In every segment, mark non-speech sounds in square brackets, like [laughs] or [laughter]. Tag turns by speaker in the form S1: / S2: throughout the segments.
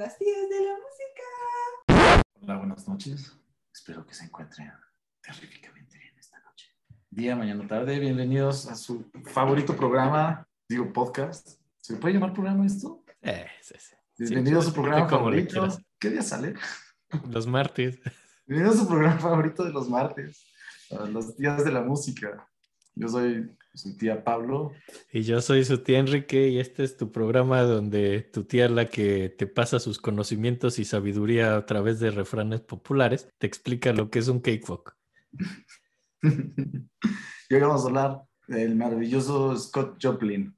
S1: las tías de la música.
S2: Hola, buenas noches. Espero que se encuentren terríficamente bien esta noche. Día, mañana, tarde. Bienvenidos a su favorito programa, digo podcast. ¿Se puede llamar programa esto?
S3: Eh, sí, sí.
S2: Bienvenido a su programa favorito. ¿Qué día sale?
S3: Los martes.
S2: Bienvenido a su programa favorito de los martes, los días de la música. Yo soy su tía Pablo.
S3: Y yo soy su tía Enrique y este es tu programa donde tu tía la que te pasa sus conocimientos y sabiduría a través de refranes populares, te explica lo que es un cakewalk. [laughs]
S2: y hoy vamos a hablar del maravilloso Scott Joplin,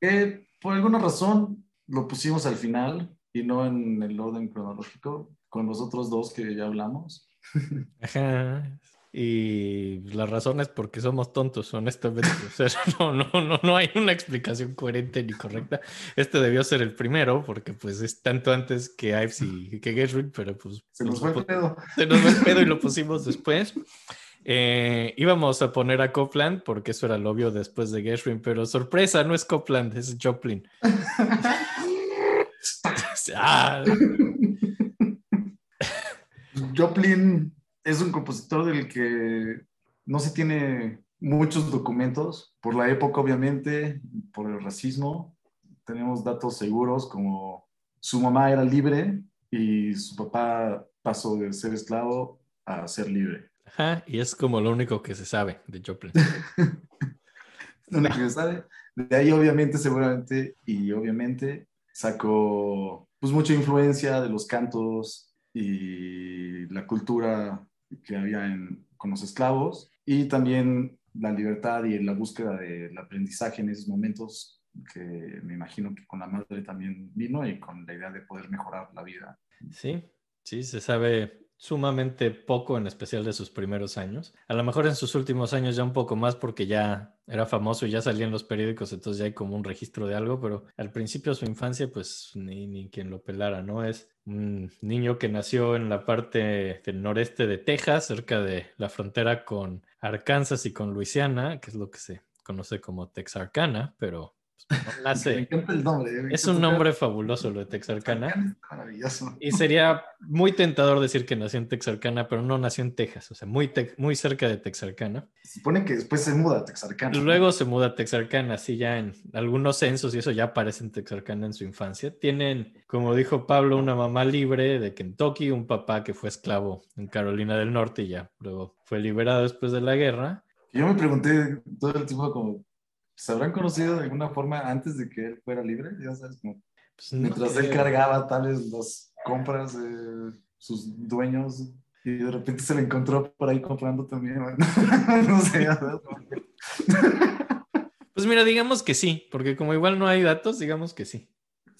S2: que por alguna razón lo pusimos al final y no en el orden cronológico con los otros dos que ya hablamos.
S3: Ajá. Y la razón es porque somos tontos, honestamente. O sea, [laughs] no, no, no, no hay una explicación coherente ni correcta. Este debió ser el primero, porque pues es tanto antes que Ives y que Gershwin, pero pues
S2: Se nos fue el pedo.
S3: se nos fue el pedo y lo pusimos después. Eh, íbamos a poner a Copland porque eso era lo obvio después de Gershwin, pero sorpresa, no es Copland, es Joplin. [laughs] [laughs] Ah,
S2: Joplin es un compositor del que no se tiene muchos documentos, por la época obviamente, por el racismo. Tenemos datos seguros como su mamá era libre y su papá pasó de ser esclavo a ser libre.
S3: ajá, y es como lo único que se sabe de Joplin. [laughs]
S2: Lo único que se sabe. De ahí obviamente, seguramente, y obviamente sacó pues mucha influencia de los cantos y la cultura que había en- con los esclavos y también la libertad y la búsqueda del aprendizaje en esos momentos que me imagino que con la madre también vino y con la idea de poder mejorar la vida.
S3: Sí, sí, se sabe sumamente poco, en especial de sus primeros años. A lo mejor en sus últimos años ya un poco más porque ya era famoso y ya salía en los periódicos, entonces ya hay como un registro de algo, pero al principio de su infancia, pues ni, ni quien lo pelara, ¿no? Es un niño que nació en la parte del noreste de Texas, cerca de la frontera con Arkansas y con Luisiana, que es lo que se conoce como Texarkana, pero no [laughs]
S2: Me encanta el nombre. Me
S3: Es un nombre fabuloso lo de Texarkana.
S2: Maravilloso.
S3: Y sería muy tentador decir que nació en Texarkana, pero no nació en Texas, o sea, muy, muy cerca de Texarkana.
S2: Se supone que después se muda a Texarkana.
S3: Luego se muda a Texarkana, así ya en algunos censos y eso ya aparece en Texarkana en su infancia. Tienen, como dijo Pablo, una mamá libre de Kentucky, un papá que fue esclavo en Carolina del Norte y ya luego fue liberado después de la guerra.
S2: Yo me pregunté todo el tiempo como, ¿se habrán conocido de alguna forma antes de que él fuera libre? Ya sabes, como
S3: Pues, no
S2: mientras él cargaba tales las compras de sus dueños y de repente se le encontró por ahí comprando también. ¿no? [laughs] no sé, ya sabes.
S3: Pues mira, digamos que sí, porque como igual no hay datos, digamos que sí.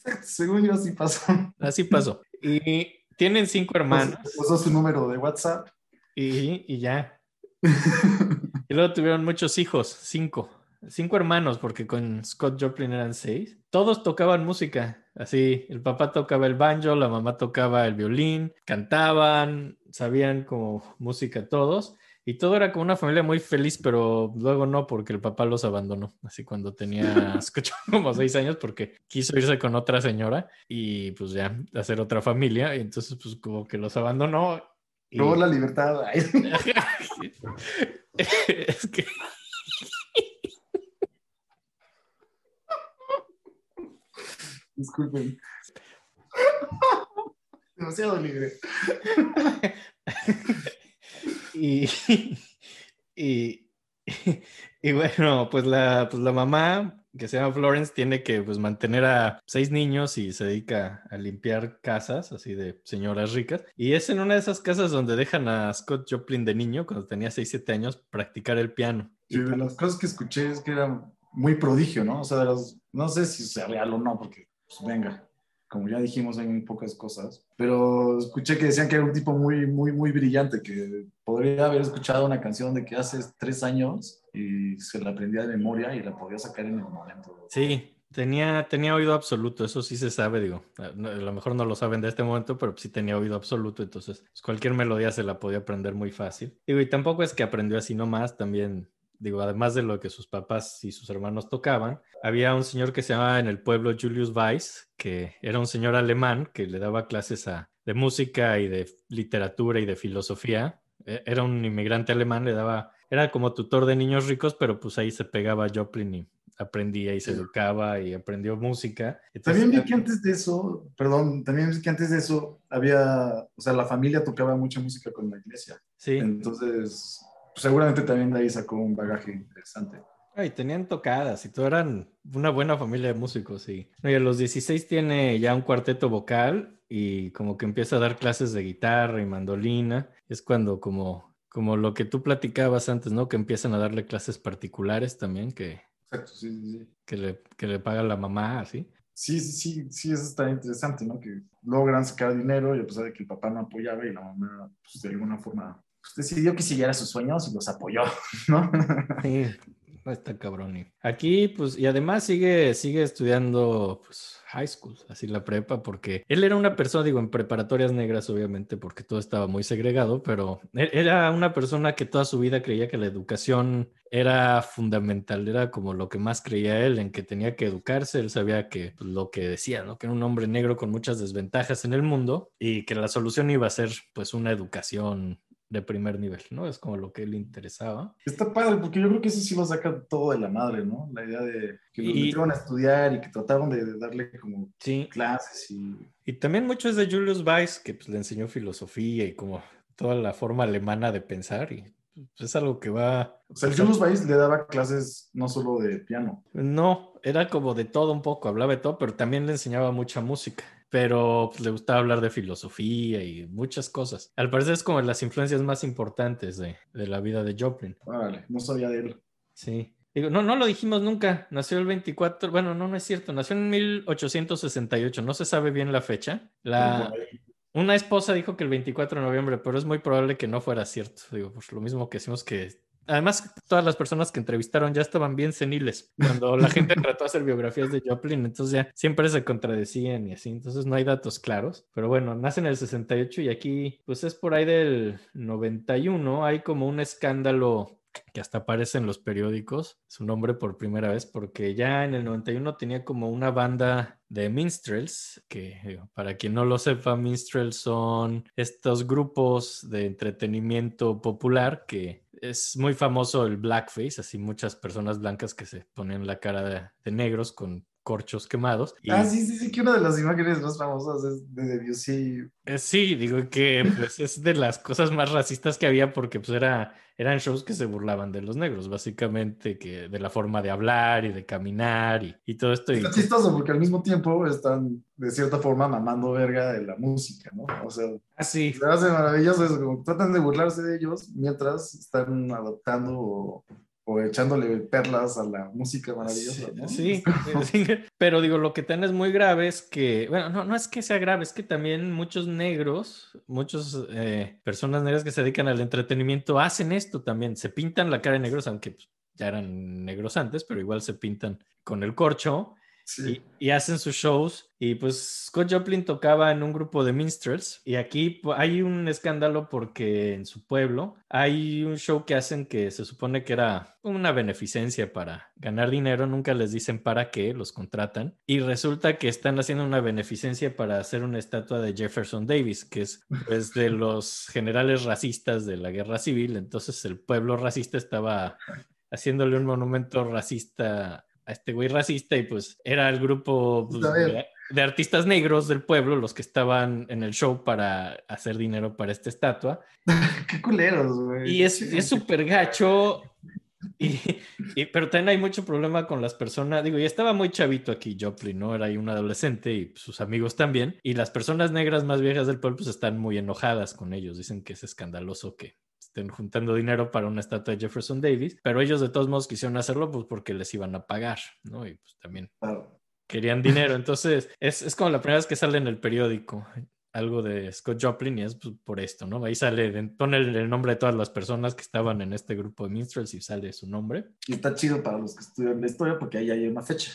S3: [laughs]
S2: Según yo así pasó.
S3: Así pasó. Y tienen cinco hermanos.
S2: Usó su número de WhatsApp.
S3: Y, y ya. [laughs] Y luego tuvieron muchos hijos, cinco. Cinco hermanos, porque con Scott Joplin eran seis. Todos tocaban música. Así, el papá tocaba el banjo, la mamá tocaba el violín, cantaban, sabían como música todos. Y todo era como una familia muy feliz, pero luego no, porque el papá los abandonó. Así cuando tenía [laughs] como seis años, porque quiso irse con otra señora y pues ya hacer otra familia. Y entonces, pues como que los abandonó. y-
S2: Luego la libertad. [laughs] [laughs]
S3: Es que
S2: disculpen. [laughs] Demasiado libre. [laughs]
S3: y, y, y bueno, pues la, pues la mamá que se llama Florence tiene que pues, mantener a seis niños y se dedica a limpiar casas, así de señoras ricas. Y es en una de esas casas donde dejan a Scott Joplin de niño, cuando tenía 6, 7 años, practicar el piano.
S2: Y de las cosas que escuché es que era muy prodigio, ¿no? O sea, de las, no sé si sea real o no, porque, pues venga, como ya dijimos, hay muy pocas cosas, pero escuché que decían que era un tipo muy, muy, muy brillante, que podría haber escuchado una canción de que hace tres años y se la aprendía de memoria y la podía sacar en el momento.
S3: Sí, tenía, tenía oído absoluto, eso sí se sabe, digo. A lo mejor no lo saben de este momento, pero sí tenía oído absoluto, entonces pues, cualquier melodía se la podía aprender muy fácil. Digo, y tampoco es que aprendió así nomás, también digo, además de lo que sus papás y sus hermanos tocaban, había un señor que se llamaba en el pueblo Julius Weiss, que era un señor alemán que le daba clases de música y de literatura y de filosofía. E, era un inmigrante alemán, le daba, era como tutor de niños ricos, pero pues ahí se pegaba Joplin y aprendía y se educaba y aprendió música.
S2: también vi que antes de eso, perdón, también vi que antes de eso había, o sea, la familia tocaba mucha música con la iglesia.
S3: Sí.
S2: Entonces, pues, seguramente también de ahí sacó un bagaje interesante.
S3: Y tenían tocadas y todo eran una buena familia de músicos, sí. Y a los 16 tiene ya un cuarteto vocal y como que empieza a dar clases de guitarra y mandolina. Es cuando como, como lo que tú platicabas antes, ¿no? Que empiezan a darle clases particulares también, que
S2: Exacto, sí, sí, sí.
S3: Que le, que le paga la mamá, así.
S2: Sí, sí, sí, sí, eso está interesante, ¿no? Que logran sacar dinero y a pesar de que el papá no apoyaba y la mamá, pues de alguna forma, pues, decidió que siguiera sus sueños y los apoyó, [laughs] ¿no?
S3: Sí, está cabrón. Aquí, pues, y además sigue, sigue estudiando, pues, high school, así la prepa, porque él era una persona, digo, en preparatorias negras, obviamente, porque todo estaba muy segregado, pero era una persona que toda su vida creía que la educación era fundamental, era como lo que más creía él, en que tenía que educarse, él sabía que pues, lo que decía, ¿no? Que era un hombre negro con muchas desventajas en el mundo y que la solución iba a ser, pues, una educación de primer nivel, ¿no? Es como lo que le interesaba.
S2: Está padre, porque yo creo que eso sí lo saca todo de la madre, ¿no? La idea de que lo metieron a estudiar y que trataron de darle como clases y...
S3: Y también mucho es de Julius Weiss, que pues, le enseñó filosofía y como toda la forma alemana de pensar y pues, es algo que va...
S2: O sea, el Julius Weiss le daba clases no solo de piano.
S3: No, era como de todo un poco, hablaba de todo, pero también le enseñaba mucha música pero pues, le gustaba hablar de filosofía y muchas cosas. Al parecer es como las influencias más importantes de, de la vida de Joplin.
S2: Vale, no sabía de él.
S3: Sí. Digo, no, no lo dijimos nunca. Nació el 24, bueno, no, no es cierto. Nació en 1868. No se sabe bien la fecha. La, una esposa dijo que el 24 de noviembre, pero es muy probable que no fuera cierto. Digo, pues lo mismo que decimos que Además, todas las personas que entrevistaron ya estaban bien seniles cuando la [laughs] gente trató de hacer biografías de Joplin, entonces ya siempre se contradecían y así, entonces no hay datos claros. Pero bueno, nace en el 68 y aquí, pues es por ahí del 91, hay como un escándalo que hasta aparece en los periódicos, su nombre por primera vez, porque ya en el 91 tenía como una banda de minstrels, que para quien no lo sepa, minstrels son estos grupos de entretenimiento popular que es muy famoso el blackface, así muchas personas blancas que se ponen la cara de, negros con corchos quemados.
S2: Ah, sí, sí, sí, que una de las imágenes más famosas es de Debussy.
S3: Eh, sí, digo que pues, es de las cosas más racistas que había porque pues era eran shows que se burlaban de los negros, básicamente, que de la forma de hablar y de caminar y, y todo esto.
S2: Está chistoso porque al mismo tiempo están, de cierta forma, mamando verga de la música, ¿no? O sea,
S3: así.
S2: Ah, se hace maravilloso eso, como tratan de burlarse de ellos mientras están adoptando o echándole perlas a la música maravillosa, ¿no?
S3: Sí, sí, pero digo, lo que es muy grave es que, bueno, no, no es que sea grave, es que también muchos negros, muchas eh, personas negras que se dedican al entretenimiento hacen esto también, se pintan la cara de negros, aunque pues, ya eran negros antes, pero igual se pintan con el corcho y, hacen sus shows. Y pues Scott Joplin tocaba en un grupo de minstrels. Y aquí hay un escándalo porque en su pueblo hay un show que hacen que se supone que era una beneficencia para ganar dinero. Nunca les dicen para qué, los contratan. Y resulta que están haciendo una beneficencia para hacer una estatua de Jefferson Davis, que es pues, de los generales racistas de la guerra civil. Entonces el pueblo racista estaba haciéndole un monumento racista a este güey racista y pues era el grupo pues, de, artistas negros del pueblo los que estaban en el show para hacer dinero para esta estatua. [laughs]
S2: Qué culeros, güey.
S3: Y es súper gacho. Y, pero también hay mucho problema con las personas, digo, ya estaba muy chavito aquí Joplin, ¿no? Era ahí un adolescente y sus amigos también. Y las personas negras más viejas del pueblo pues están muy enojadas con ellos, dicen que es escandaloso que estén juntando dinero para una estatua de Jefferson Davis, pero ellos de todos modos quisieron hacerlo pues porque les iban a pagar, ¿no? Y pues también querían dinero. Entonces, es, es, como la primera vez que sale en el periódico. Algo de Scott Joplin y es pues, por esto, ¿no? Ahí sale, pone el, nombre de todas las personas que estaban en este grupo de minstrels y sale su nombre.
S2: Y está chido para los que estudian la historia porque ahí hay una fecha.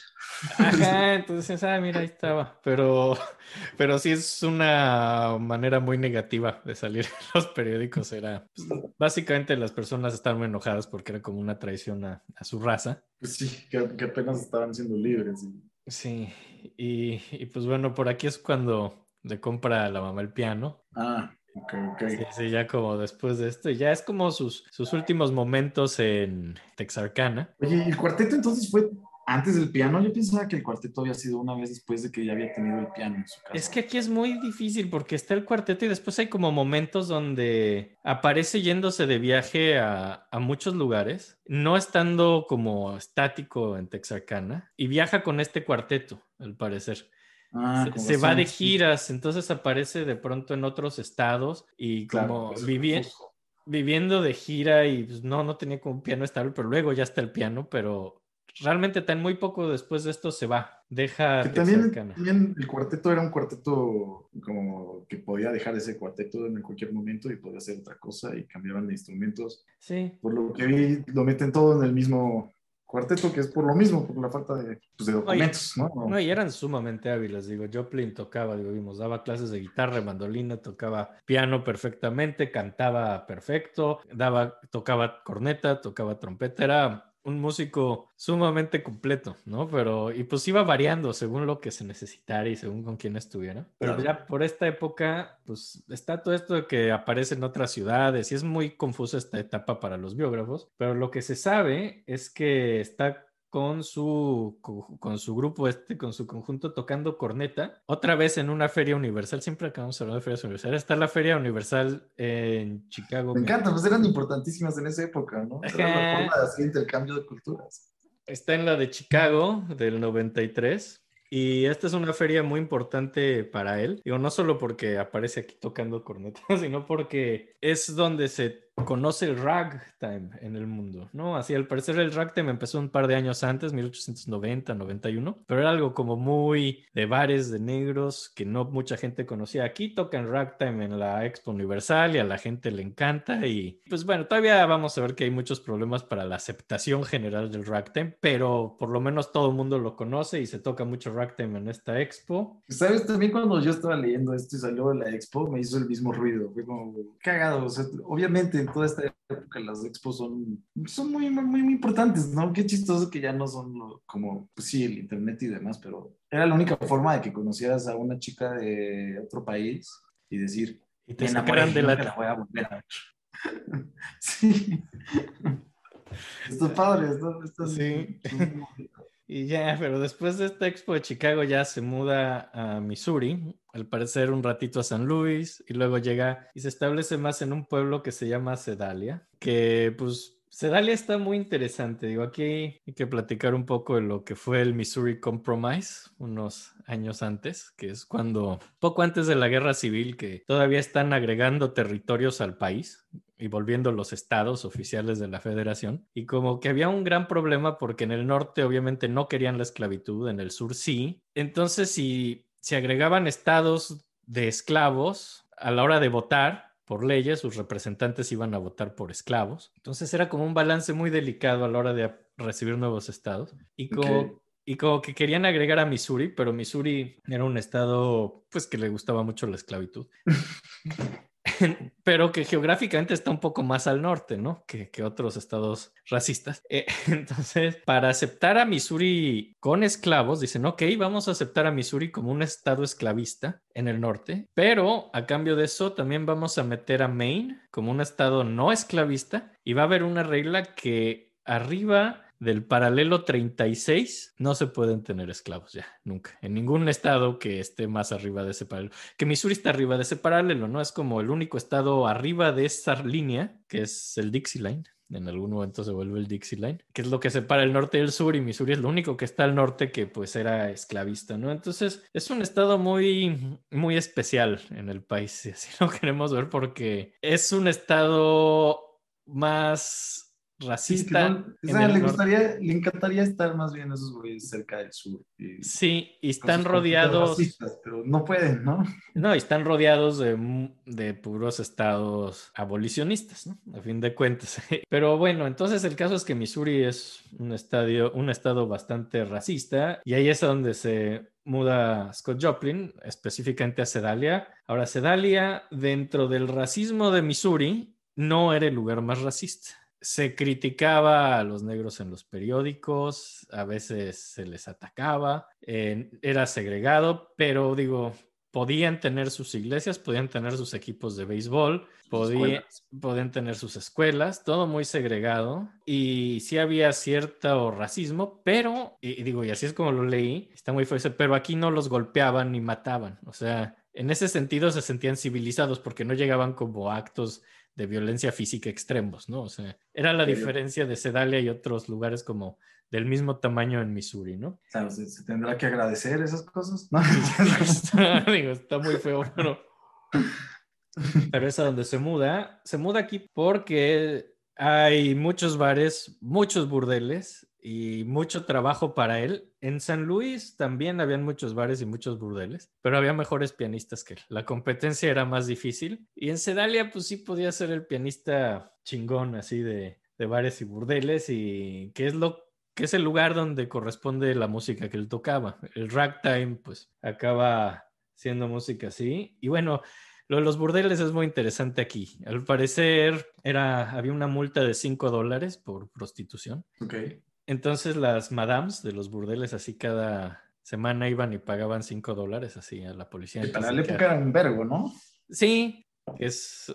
S3: Ajá, [laughs] entonces, ah, mira, ahí estaba. Pero, pero sí es una manera muy negativa de salir en los periódicos. Era, pues, básicamente las personas estaban muy enojadas porque era como una traición a, a su raza.
S2: Pues sí, que, que, apenas estaban siendo libres. Y...
S3: Sí, y, y pues bueno, por aquí es cuando le compra a la mamá el piano.
S2: Ah, ok, ok.
S3: Sí, sí, ya como después de esto, ya es como sus, sus últimos momentos en Texarkana.
S2: Oye, ¿el cuarteto entonces fue antes del piano? Yo pensaba que el cuarteto había sido una vez después de que ya había tenido el piano en su casa.
S3: Es que aquí es muy difícil porque está el cuarteto y después hay como momentos donde aparece yéndose de viaje a, a muchos lugares, no estando como estático en Texarkana, y viaja con este cuarteto, al parecer.
S2: Ah,
S3: se, se va de giras, entonces aparece de pronto en otros estados y como
S2: Claro,
S3: vivi-
S2: pues,
S3: viviendo de gira y pues, no, no tenía como un piano estable, pero luego ya está el piano, pero realmente tan muy poco después de esto se va, deja
S2: Que también, también el cuarteto era un cuarteto como que podía dejar ese cuarteto en cualquier momento y podía hacer otra cosa y cambiaban de instrumentos.
S3: Sí,
S2: Por lo que vi, lo meten todo en el mismo cuarteto, que es por lo mismo, por la falta de, pues, de documentos, ¿no?
S3: no, y eran sumamente hábiles, digo, Joplin tocaba, digo, vimos, daba clases de guitarra, mandolina, tocaba piano perfectamente, cantaba perfecto, daba, tocaba corneta, tocaba trompeta, era un músico sumamente completo, ¿no? Pero, y pues iba variando según lo que se necesitara y según con quién estuviera. Pero
S2: Claro.
S3: ya por esta época, pues está todo esto de que aparece en otras ciudades y es muy confusa esta etapa para los biógrafos, pero lo que se sabe es que está con su, co- con su grupo este, con su conjunto tocando corneta, otra vez en una feria universal, siempre acabamos hablando de ferias universales, está la feria universal en Chicago.
S2: Me encanta, pues eran importantísimas en esa época, ¿no? Era la forma de hacer intercambio de culturas.
S3: Está en la de Chicago del 93 y esta es una feria muy importante para él. Digo, no solo porque aparece aquí tocando corneta, [laughs] sino porque es donde se conoce el ragtime en el mundo, ¿no? Así al parecer el ragtime empezó un par de años antes, 1890, 91, pero era algo como muy de bares de negros que no mucha gente conocía. Aquí tocan ragtime en la Expo Universal y a la gente le encanta y pues bueno, todavía vamos a ver que hay muchos problemas para la aceptación general del ragtime, pero por lo menos todo el mundo lo conoce y se toca mucho ragtime en esta expo.
S2: ¿Sabes? También cuando yo estaba leyendo esto y salió de la expo, me hizo el mismo ruido. Fue como cagado. Obviamente en toda esta época las expos son, son muy, muy, muy importantes, ¿no? Qué chistoso que ya no son lo- como, pues sí, el internet y demás, pero era la única forma de que conocieras a una chica de otro país y decir,
S3: Y te sacaran de la...
S2: la voy a volver a ver. [laughs] sí. [laughs] Está padre, está, está
S3: Sí.
S2: muy.
S3: Y ya, pero después de esta expo de Chicago ya se muda a Missouri, al parecer un ratito a San Luis, y luego llega y se establece más en un pueblo que se llama Sedalia, que pues Sedalia está muy interesante. Digo, aquí hay que platicar un poco de lo que fue el Missouri Compromise unos años antes, que es cuando, poco antes de la guerra civil, que todavía están agregando territorios al país y volviendo los estados oficiales de la federación. Y como que había un gran problema porque en el norte obviamente no querían la esclavitud, en el sur sí. Entonces, si se agregaban estados de esclavos a la hora de votar, por leyes, sus representantes iban a votar por esclavos. Entonces era como un balance muy delicado a la hora de recibir nuevos estados. Y como, y como que querían agregar a Missouri, pero Missouri era un estado pues que le gustaba mucho la esclavitud. [laughs] [laughs] pero que geográficamente está un poco más al norte, ¿no? Que, otros estados racistas. Eh, [laughs] entonces, para aceptar a Missouri con esclavos, dicen, ok, vamos a aceptar a Missouri como un estado esclavista en el norte, pero a cambio de eso también vamos a meter a Maine como un estado no esclavista y va a haber una regla que arriba del paralelo 36 no se pueden tener esclavos ya, nunca. En ningún estado que esté más arriba de ese paralelo. Que Missouri está arriba de ese paralelo, ¿no? Es como el único estado arriba de esa línea, que es el Dixie Line. En algún momento se vuelve el Dixie Line, que es lo que separa el norte del sur y Missouri es lo único que está al norte que pues era esclavista, ¿no? Entonces es un estado muy, muy especial en el país, [laughs] si así lo queremos ver, porque es un estado más racista.
S2: no- o sea, le gustaría, le encantaría estar más bien esos güeyes cerca del sur. y-
S3: Sí, y están rodeados,
S2: racistas, pero no pueden, ¿no?
S3: no, y están rodeados de, de puros estados abolicionistas, ¿no? A fin de cuentas. [laughs] Pero bueno, entonces el caso es que Missouri es un estadio, un estado bastante racista y ahí es donde se muda Scott Joplin, específicamente a Sedalia. Ahora, Sedalia, dentro del racismo de Missouri, no era el lugar más racista. Se criticaba a los negros en los periódicos, a veces se les atacaba, eh, era segregado, pero digo, podían tener sus iglesias, podían tener sus equipos de béisbol, podía-
S2: escuelas.
S3: podían tener sus escuelas, todo muy segregado y sí había cierto racismo, pero, y digo, y así es como lo leí, está muy fuerte, pero aquí no los golpeaban ni mataban, o sea, en ese sentido se sentían civilizados porque no llegaban como actos de violencia física extremos, ¿no? O sea, era la diferencia de Sedalia y otros lugares como del mismo tamaño en Missouri, ¿no?
S2: Claro, se, se tendrá que agradecer esas cosas, ¿no?
S3: está, [laughs] digo, está muy feo, pero, [laughs] pero es a donde se muda. Se muda aquí porque hay muchos bares, muchos burdeles y mucho trabajo para él. En San Luis también habían muchos bares y muchos burdeles, pero había mejores pianistas que él. La competencia era más difícil. Y en Sedalia, pues sí podía ser el pianista chingón, así de, de bares y burdeles, y que es lo que es el lugar donde corresponde la música que él tocaba. El ragtime, pues, acaba siendo música así. Y bueno, lo de los burdeles es muy interesante aquí. Al parecer, era, había una multa de 5 dólares por prostitución.
S2: ok.
S3: Entonces las madams de los burdeles así cada semana iban y pagaban 5 dólares así a la policía.
S2: Para la época era un vergo, ¿no?
S3: Sí, [laughs] es...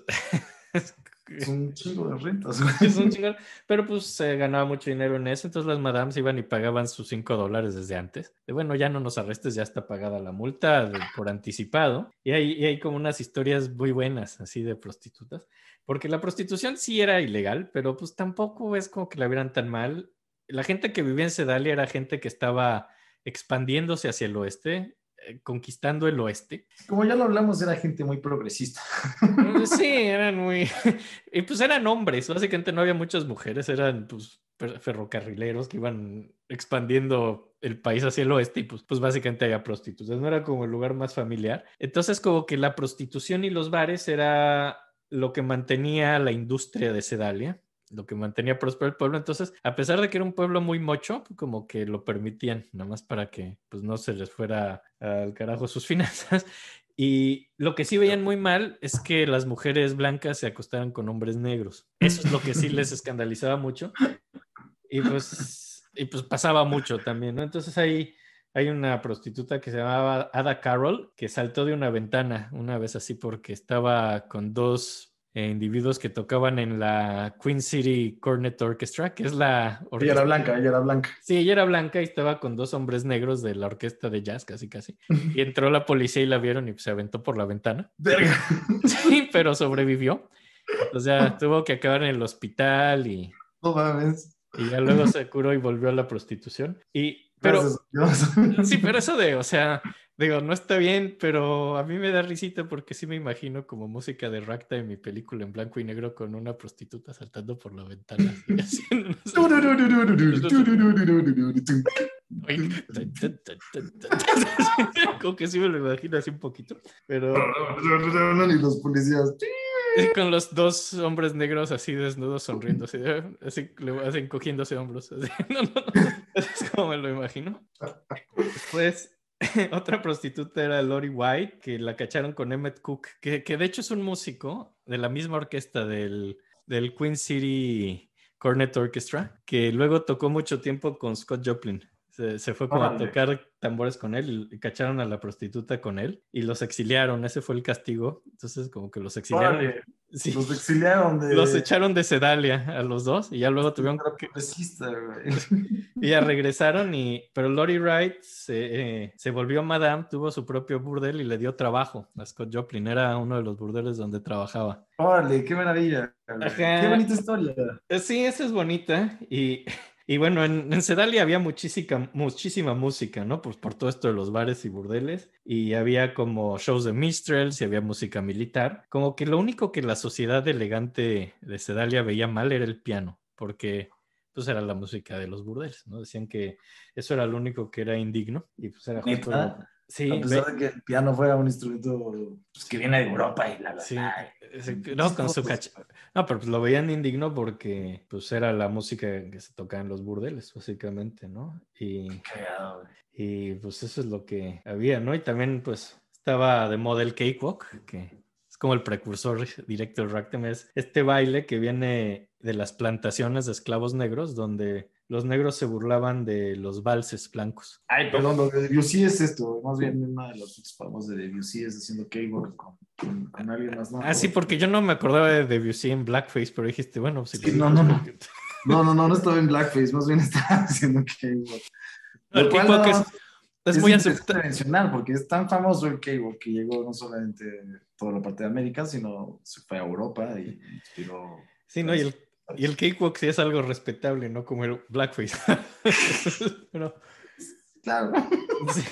S2: Es un chingo de rentas, [laughs]
S3: es un chingón. Pero pues se ganaba mucho dinero en eso, entonces las madams iban y pagaban sus 5 dólares desde antes. De bueno, ya no nos arrestes, ya está pagada la multa de- por anticipado. Y hay, y hay como unas historias muy buenas así de prostitutas, porque la prostitución sí era ilegal, pero pues tampoco es como que la vieran tan mal. La gente que vivía en Sedalia era gente que estaba expandiéndose hacia el oeste, eh, conquistando el oeste.
S2: Como ya lo hablamos, era gente muy progresista.
S3: Mm, Sí, [laughs] eran muy... [laughs] Y pues eran hombres, básicamente no había muchas mujeres, eran pues fer- ferrocarrileros que iban expandiendo el país hacia el oeste y pues, pues básicamente había prostitutas, no era como el lugar más familiar. Entonces como que la prostitución y los bares era lo que mantenía la industria de Sedalia, lo que mantenía próspero el pueblo. Entonces, a pesar de que era un pueblo muy mocho, como que lo permitían, nada más para que pues no se les fuera al carajo sus [laughs] finanzas. Y lo que sí veían muy mal es que las mujeres blancas se acostaran con hombres negros. [laughs] Eso es lo que sí les escandalizaba mucho. Y pues, y pues pasaba mucho también, ¿no? Entonces ahí hay una prostituta que se llamaba Ada Carroll que saltó de una ventana una vez así porque estaba con dos individuos que tocaban en la Queen City Cornet Orchestra, que es la
S2: Ella
S3: orquesta-
S2: era blanca, ella era blanca.
S3: Sí, ella era blanca y estaba con dos hombres negros de la orquesta de jazz, casi casi. [laughs] Y entró la policía y la vieron y se aventó por la ventana.
S2: Verga. [laughs]
S3: Sí, pero sobrevivió. O sea, [laughs] tuvo que acabar en el hospital y,
S2: No mames.
S3: y ya luego se curó y volvió a la prostitución. Y, pero,
S2: Gracias Dios.
S3: sí, pero eso de, o sea, digo, no está bien, pero a mí me da risita porque sí me imagino como música de ragtime mi película en blanco y negro con una prostituta saltando por la ventana. [laughs] Como que sí me lo imagino así un poquito, pero
S2: Y los policías.
S3: con los dos hombres negros así desnudos sonriendo, así, así, hacen cogiéndose hombros. así. [laughs] No, no, no. Es como me lo imagino. Después, [laughs] otra prostituta era Lori White, que la cacharon con Emmett Cook, que, de hecho es un músico de la misma orquesta del, del Queen City Cornet Orchestra, que luego tocó mucho tiempo con Scott Joplin. Se, se fue como a tocar tambores con él y cacharon a la prostituta con él y los exiliaron. Ese fue el castigo. Entonces, como que los exiliaron. [laughs] Sí.
S2: Los exiliaron de.
S3: Los echaron de Sedalia a los dos y ya luego tuvieron
S2: Era
S3: que... [laughs] Y ya regresaron y... Pero Lori Wright se, eh, se volvió madame, tuvo su propio burdel y le dio trabajo a Scott Joplin. Era uno de los burdeles donde trabajaba.
S2: Órale, qué maravilla.
S3: Ajá.
S2: Qué bonita historia.
S3: Sí, esa es bonita. Y, [laughs] y bueno, en, en Sedalia había muchísima, muchísima música, ¿no? Pues por todo esto de los bares y burdeles. Y había como shows de minstrels y había música militar. Como que lo único que la sociedad elegante de Sedalia veía mal era el piano. porque pues era la música de los burdeles, ¿no? Decían que eso era lo único que era indigno y pues era justo... Sí,
S2: a pesar de que el piano fuera un instrumento pues, que viene de Europa y
S3: Sí,
S2: bla.
S3: ese- no, con su cacha. No, pero pues lo veían indigno porque pues era la música que se tocaba en los burdeles, básicamente, ¿no? Y,
S2: Cagado,
S3: y pues eso es lo que había, ¿no? Y también pues estaba de moda el cakewalk, que es como el precursor directo del ragtime, es este baile que viene de las plantaciones de esclavos negros, donde los negros se burlaban de los valses blancos.
S2: Ay, perdón, lo de Debussy es esto. Más bien, una de las fotos famosas de Debussy es haciendo cakewalk con, con, con alguien más. ¿no?
S3: Ah, sí, porque yo no me acordaba de Debussy en Blackface, pero dijiste, bueno, pues,
S2: Sí, no, no, no. No, no, no, no estaba en blackface, más bien estaba [laughs] haciendo cakewalk.
S3: El
S2: Lo cual
S3: cakewalk
S2: no-
S3: es, es muy aceptado.
S2: mencionar porque es tan famoso el cakewalk que llegó no solamente a toda la parte de América, sino se fue a Europa y inspiró.
S3: Sí, no, y el, y el cakewalk sí es algo respetable, ¿no? Como el blackface. [laughs] pero,
S2: Claro.
S3: sí.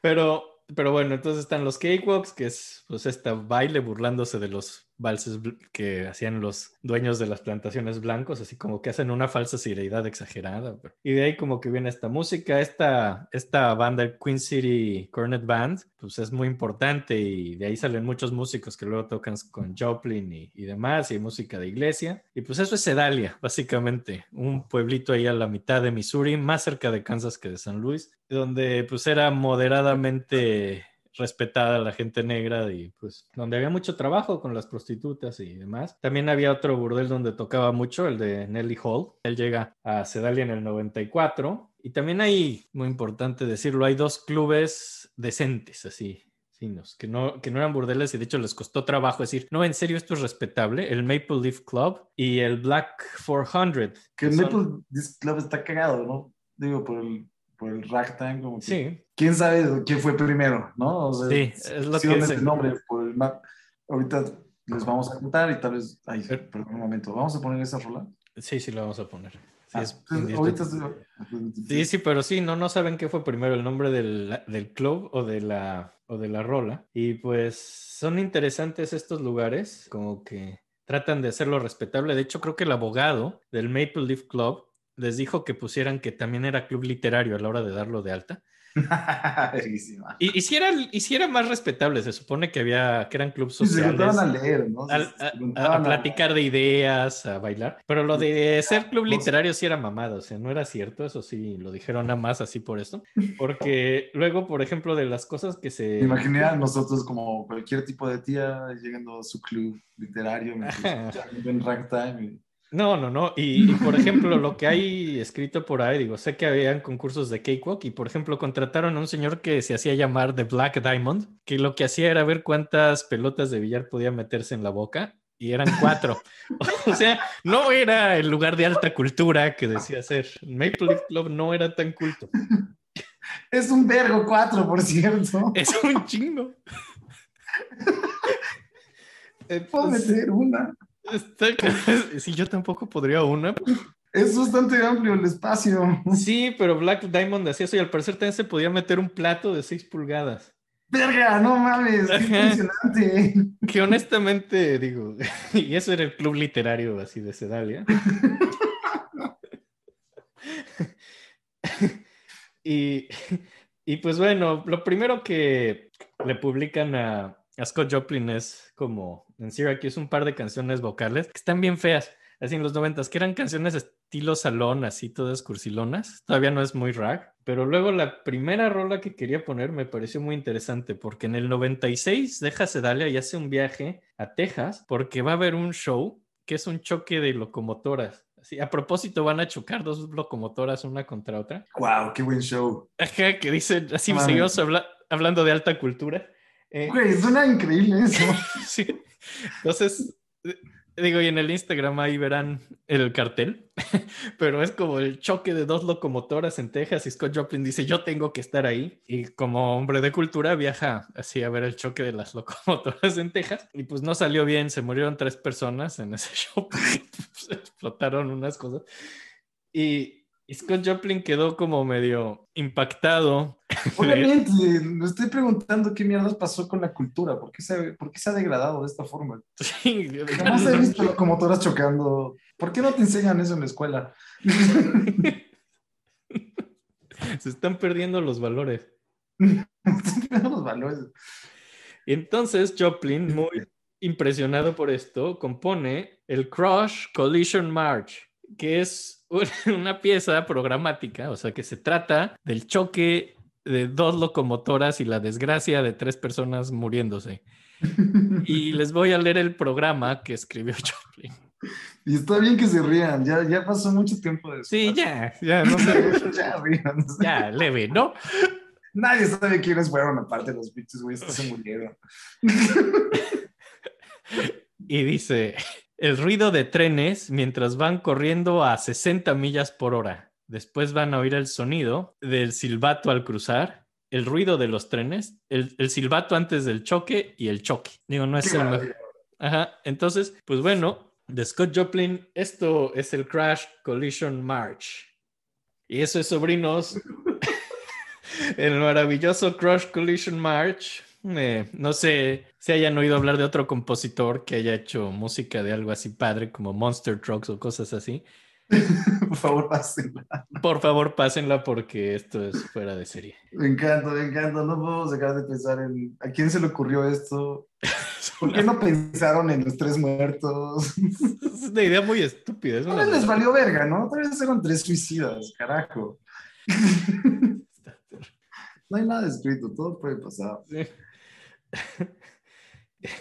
S3: pero, pero bueno, entonces están los cakewalks, que es pues este baile burlándose de los valses que hacían los dueños de las plantaciones blancos, así como que hacen una falsa seriedad exagerada. Y de ahí como que viene esta música, esta, esta banda, el Queen City Cornet Band, pues es muy importante y de ahí salen muchos músicos que luego tocan con Joplin y, y demás, y música de iglesia. Y pues eso es Sedalia, básicamente, un pueblito ahí a la mitad de Missouri, más cerca de Kansas que de San Luis, donde pues era moderadamente respetada la gente negra y pues donde había mucho trabajo con las prostitutas y demás. También había otro burdel donde tocaba mucho, el de Nelly Hall. Él llega a Sedalia en el 94 y también hay, muy importante decirlo, hay dos clubes decentes así. Que no, que no eran burdeles y de hecho les costó trabajo decir, no, en serio, esto es respetable. El Maple Leaf Club y el Black 400.
S2: Que el
S3: son-
S2: Maple Disc Club está cagado, ¿no? Digo, por el, por el ragtime, como que.
S3: Sí,
S2: ¿Quién sabe quién fue primero, no? O sea,
S3: Sí, es lo
S2: sí,
S3: que dicen.
S2: el nombre por el map. Ahorita les vamos a contar y tal vez. Ay,
S3: Pero-
S2: perdón un momento. ¿Vamos a poner esa rola?
S3: sí, sí, lo vamos a poner. Sí,
S2: Ah,
S3: es
S2: pues, ahorita estoy-
S3: Sí, sí, pero sí, no, no saben qué fue primero, el nombre del, del club o de, la, o de la rola. Y pues son interesantes estos lugares, como que tratan de hacerlo respetable. De hecho, creo que el abogado del Maple Leaf Club les dijo que pusieran que también era club literario a la hora de darlo de alta. [laughs] Y, y si era, y si era más respetable, se supone que había, que eran clubes
S2: se
S3: sociales.
S2: juntaban a leer, ¿no? Se- se
S3: a, a- a platicar de ideas, a bailar. Pero lo de ser club literario sí era mamado, o sea, no era cierto, eso sí, lo dijeron nada más así por eso. Porque [laughs] luego, por ejemplo, de las cosas que se...
S2: Imaginé a nosotros como cualquier tipo de tía llegando a su club literario, [laughs] en ragtime.
S3: No, no, no. Y, y, por ejemplo, lo que hay escrito por ahí, digo, sé que habían concursos de cakewalk y, por ejemplo, contrataron a un señor que se hacía llamar The Black Diamond, que lo que hacía era ver cuántas pelotas de billar podía meterse en la boca y eran cuatro. [laughs] o sea, no era el lugar de alta cultura que decía ser. Maple Leaf Club no era tan culto.
S2: Es un vergo cuatro, por cierto.
S3: Es un chingo. [laughs]
S2: Puedo
S3: Entonces,
S2: meter una. [laughs]
S3: Sí, yo tampoco podría una.
S2: Es bastante amplio el espacio.
S3: Sí, pero Black Diamond hacía eso y al parecer también se podía meter un plato de 6 pulgadas.
S2: Verga, no mames, qué impresionante.
S3: Que honestamente digo, [laughs] y eso era el club literario así de Sedalia. [laughs] y, y pues bueno, lo primero que le publican a, a Scott Joplin es como en Syracuse un par de canciones vocales que están bien feas, así en los noventas, que eran canciones estilo salón, así todas cursilonas. Todavía no es muy rag, pero luego la primera rola que quería poner me pareció muy interesante porque en el 96 deja Sedalia y hace un viaje a Texas porque va a haber un show que es un choque de locomotoras. Así, a propósito, van a chocar dos locomotoras una contra otra.
S2: Wow, qué buen show.
S3: Ajá, que dicen, así seguimos habla- hablando de alta cultura. Eh,
S2: Güey, suena increíble eso. [laughs]
S3: sí. Entonces, digo, y en el Instagram ahí verán el cartel, [laughs] pero es como el choque de dos locomotoras en Texas y Scott Joplin dice, yo tengo que estar ahí. Y como hombre de cultura viaja así a ver el choque de las [laughs] locomotoras en Texas. Y pues no salió bien, se murieron tres personas en ese show, se explotaron unas cosas. Y Scott Joplin quedó como medio impactado. [laughs]
S2: Obviamente, me estoy preguntando qué mierdas pasó con la cultura. ¿Por qué se, por qué se ha degradado de esta forma?
S3: Sí,
S2: Jamás he visto locomotoras chocando. ¿Por qué no te enseñan eso en la escuela? [laughs]
S3: Se están perdiendo los valores.
S2: los valores.
S3: Y entonces Joplin, muy impresionado por esto, compone el Crush Collision March, que es [laughs] una pieza programática, o sea, que se trata del choque de dos locomotoras y la desgracia de tres personas muriéndose. [laughs] Y les voy a leer el programa que escribió [laughs] Joplin.
S2: Y está bien que se rían, ya, ya pasó mucho tiempo de eso.
S3: Sí, ya, ya, no sé.
S2: ya, ríanse.
S3: ya, leve, ¿no?
S2: Nadie sabe quiénes fueron, aparte de los bichos, güey, estos se murieron.
S3: Y dice, el ruido de trenes mientras van corriendo a 60 millas por hora. Después van a oír el sonido del silbato al cruzar, el ruido de los trenes, el, el silbato antes del choque y el choque. Digo, no es el mejor. Ajá, entonces, pues bueno, de Scott Joplin, esto es el Crash Collision March. Y eso es, sobrinos, [laughs] el maravilloso Crash Collision March. Eh, no sé si hayan oído hablar de otro compositor que haya hecho música de algo así padre como Monster Trucks o cosas así. [laughs]
S2: Por favor, pásenla.
S3: Por favor, pásenla porque esto es fuera de serie.
S2: Me encanta, me encanta. No podemos dejar de pensar en a quién se le ocurrió esto. [laughs] ¿Por qué no pensaron en los tres muertos?
S3: Es una idea muy estúpida. es
S2: Tal vez les valió verga, ¿no? Tal vez eran tres suicidas, carajo. [laughs] No hay nada escrito, todo puede pasar.
S3: Sí.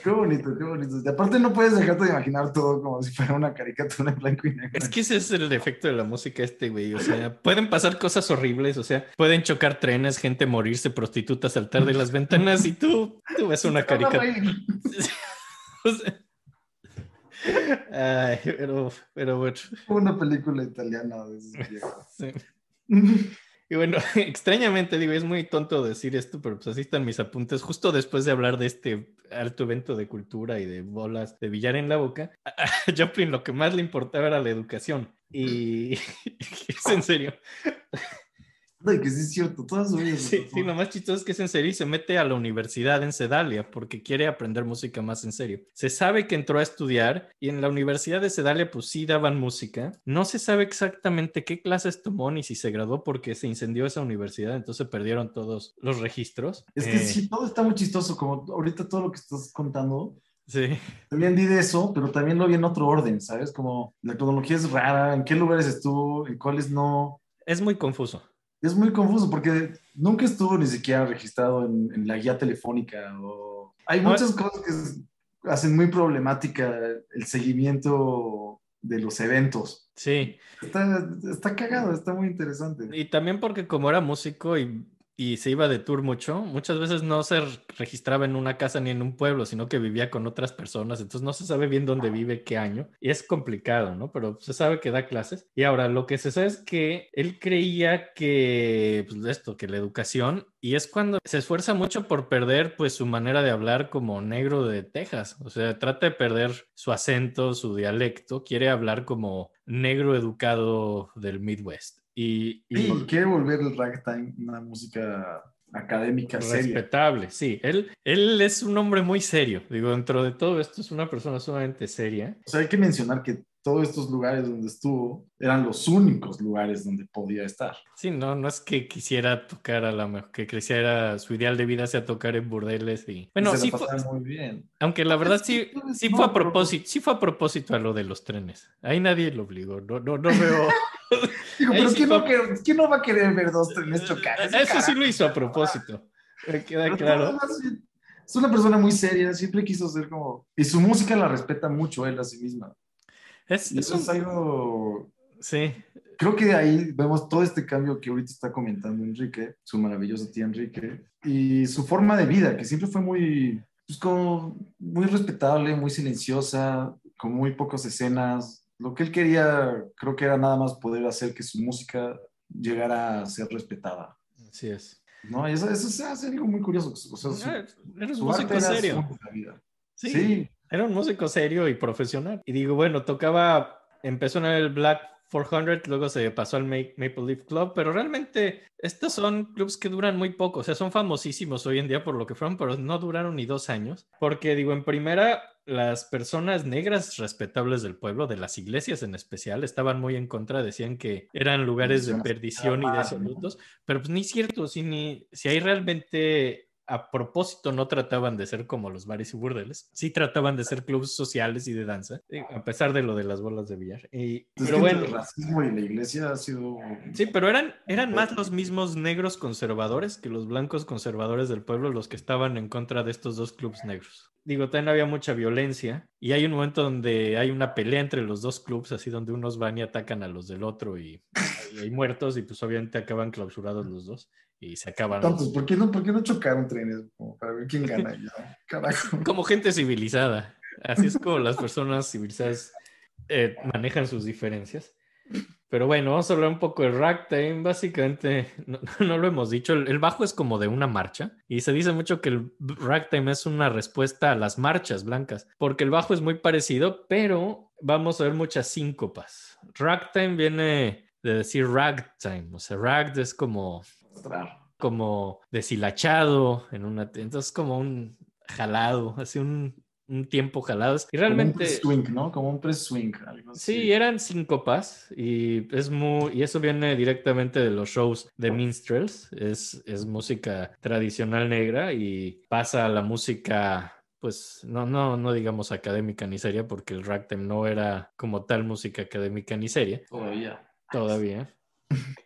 S2: Qué bonito, qué bonito. Y aparte no puedes dejarte de imaginar todo como si fuera una caricatura en blanco y negro.
S3: Es que ese es el efecto de la música este, güey. O sea, pueden pasar cosas horribles, o sea, pueden chocar trenes, gente morirse, prostitutas saltar de las ventanas y tú, tú ves una caricatura.
S2: reír. [laughs]
S3: O sea, Ay, pero, pero bueno.
S2: Una película italiana de [laughs]
S3: sí. Y bueno, [laughs] extrañamente digo, es muy tonto decir esto, pero pues así están mis apuntes. Justo después de hablar de este alto evento de cultura y de bolas de billar en la boca, a [laughs] Joplin lo que más le importaba era la educación. Y [laughs] es en serio.
S2: Ay, que sí es cierto, toda su vida.
S3: Sí, sí, lo más chistoso es que es en serio y se mete a la universidad en Sedalia porque quiere aprender música más en serio. Se sabe que entró a estudiar y en la universidad de Sedalia pues sí daban música. No se sabe exactamente qué clases tomó ni si se graduó porque se incendió esa universidad, entonces perdieron todos los registros.
S2: Es que
S3: Eh,
S2: sí, todo está muy chistoso, como ahorita todo lo que estás contando.
S3: Sí,
S2: También di de eso, pero también lo vi en otro orden, ¿sabes? Como la cronología es rara, en qué lugares estuvo, en cuáles no.
S3: es muy confuso.
S2: Es muy confuso porque nunca estuvo ni siquiera registrado en, en la guía telefónica. O... Hay muchas cosas que hacen muy problemática el seguimiento de los eventos.
S3: Sí,
S2: Está, está cagado, está muy interesante.
S3: y también porque como era músico y, y se iba de tour mucho, muchas veces no se registraba en una casa ni en un pueblo, sino que vivía con otras personas, entonces no se sabe bien dónde vive, qué año, y es complicado, ¿no? Pero se sabe que da clases. Y ahora lo que se sabe es que él creía que, pues esto, que la educación, y es cuando se esfuerza mucho por perder, pues su manera de hablar como negro de Texas, o sea, trata de perder su acento, su dialecto, quiere hablar como negro educado del Midwest. Y, y
S2: Y quiere volver el ragtime una música académica seria.
S3: respetable, sí. Él, él es un hombre muy serio. Digo, dentro de todo esto es una persona sumamente seria.
S2: O sea, hay que mencionar que todos estos lugares donde estuvo eran los únicos lugares donde podía estar.
S3: Sí, no, no es que quisiera tocar a la mejor, que quisiera su ideal de vida sea tocar en burdeles y bueno, sí fue,
S2: muy bien.
S3: aunque la verdad sí, sí
S2: no,
S3: fue a propósito, sí fue a propósito a lo de los trenes. Ahí nadie lo obligó, no, no, no veo. [laughs]
S2: Digo, pero
S3: sí
S2: ¿quién,
S3: fue-
S2: no quién no va a querer ver dos trenes chocar?
S3: Eso sí
S2: carajo.
S3: lo hizo a propósito. Me queda claro.
S2: Es una persona muy seria, siempre quiso ser como... Y su música la respeta mucho él a sí misma.
S3: Es,
S2: Y
S3: es
S2: eso
S3: un-
S2: es algo...
S3: sí,
S2: Creo que ahí vemos todo este cambio que ahorita está comentando Enrique, su maravilloso tía Enrique, y su forma de vida, que siempre fue muy, pues como muy respetable, muy silenciosa, con muy pocas escenas. Lo que él quería, creo que era nada más poder hacer que su música llegara a ser respetada.
S3: así es.
S2: ¿no? Y eso, eso se hace algo muy curioso. O sea, su, su
S3: músico
S2: arte era
S3: serio.
S2: su única vida.
S3: Sí,
S2: Sí.
S3: Era un músico serio y profesional. Y digo, bueno, tocaba, empezó en el Black 400, luego se pasó al Ma- Maple Leaf Club, pero realmente estos son clubs que duran muy poco, o sea, son famosísimos hoy en día por lo que fueron, pero no duraron ni dos años, porque digo, en primera las personas negras respetables del pueblo, de las iglesias en especial, estaban muy en contra, decían que eran lugares de perdición y de absolutos, pero pues ni cierto, si, ni, si hay realmente a propósito no trataban de ser como los bares y burdeles, sí trataban de ser clubes sociales y de danza, eh, a pesar de lo de las bolas de billar. Y, pero bueno,
S2: el racismo y la iglesia ha sido...
S3: sí, pero eran, eran más los mismos negros conservadores que los blancos conservadores del pueblo los que estaban en contra de estos dos clubes negros. Digo, también había mucha violencia y hay un momento donde hay una pelea entre los dos clubes, así donde unos van y atacan a los del otro y hay muertos y pues obviamente acaban clausurados los dos y se acaban. los-
S2: Tantos, ¿por qué no, por qué no chocaron trenes? Como para ver quién gana [laughs] ya. Carajo.
S3: como gente civilizada. Así es como las personas civilizadas eh, manejan sus diferencias. Pero bueno, vamos a hablar un poco del ragtime. Básicamente, no, [laughs] no lo hemos dicho, el, el bajo es como de una marcha y se dice mucho que el ragtime es una respuesta a las marchas blancas, porque el bajo es muy parecido, pero vamos a ver muchas síncopas. Ragtime viene de decir ragtime, o sea, rag es como Como deshilachado en una entonces como un jalado así un, un tiempo jalado y
S2: Como un
S3: realmente
S2: press swing, ¿no? Como un press swing. Algo así.
S3: sí eran síncopas y es muy y eso viene directamente de los shows de minstrels es, es música tradicional negra y pasa a la música pues no, no, no digamos académica ni seria, porque el ragtime no era como tal música académica ni seria,
S2: Todavía.
S3: Todavía.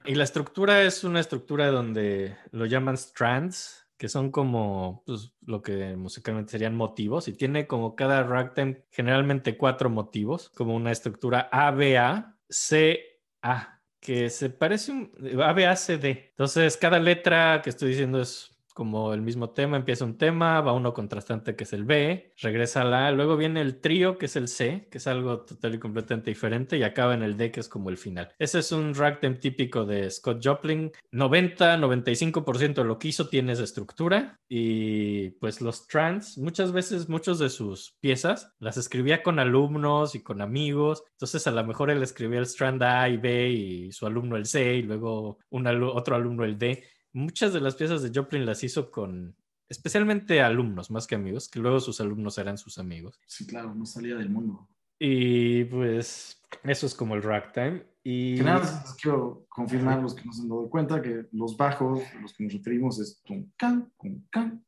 S3: Y la estructura es una estructura donde lo llaman strands, que son como pues, lo que musicalmente serían motivos, y tiene como cada ragtime generalmente cuatro motivos, como una estructura ABA, CA, que se parece un ABA, CD. Entonces, cada letra que estoy diciendo es como el mismo tema, empieza un tema, va uno contrastante que es el B, regresa a la A, luego viene el trío que es el C, que es algo total y completamente diferente, y acaba en el D que es como el final. Ese es un ragtime típico de Scott Joplin. 90-95% de lo que hizo tiene esa estructura y pues los trans, muchas veces muchos de sus piezas las escribía con alumnos y con amigos, entonces a lo mejor él escribía el strand A y B y su alumno el C y luego un otro alumno el D muchas de las piezas de Joplin las hizo con especialmente alumnos más que amigos, que luego sus alumnos eran sus amigos.
S2: Sí, claro, no salía del mundo.
S3: Y pues eso es como el ragtime. Y
S2: Que nada más quiero confirmar los que no se han dado cuenta que los bajos a los que nos referimos es tum can, tum can.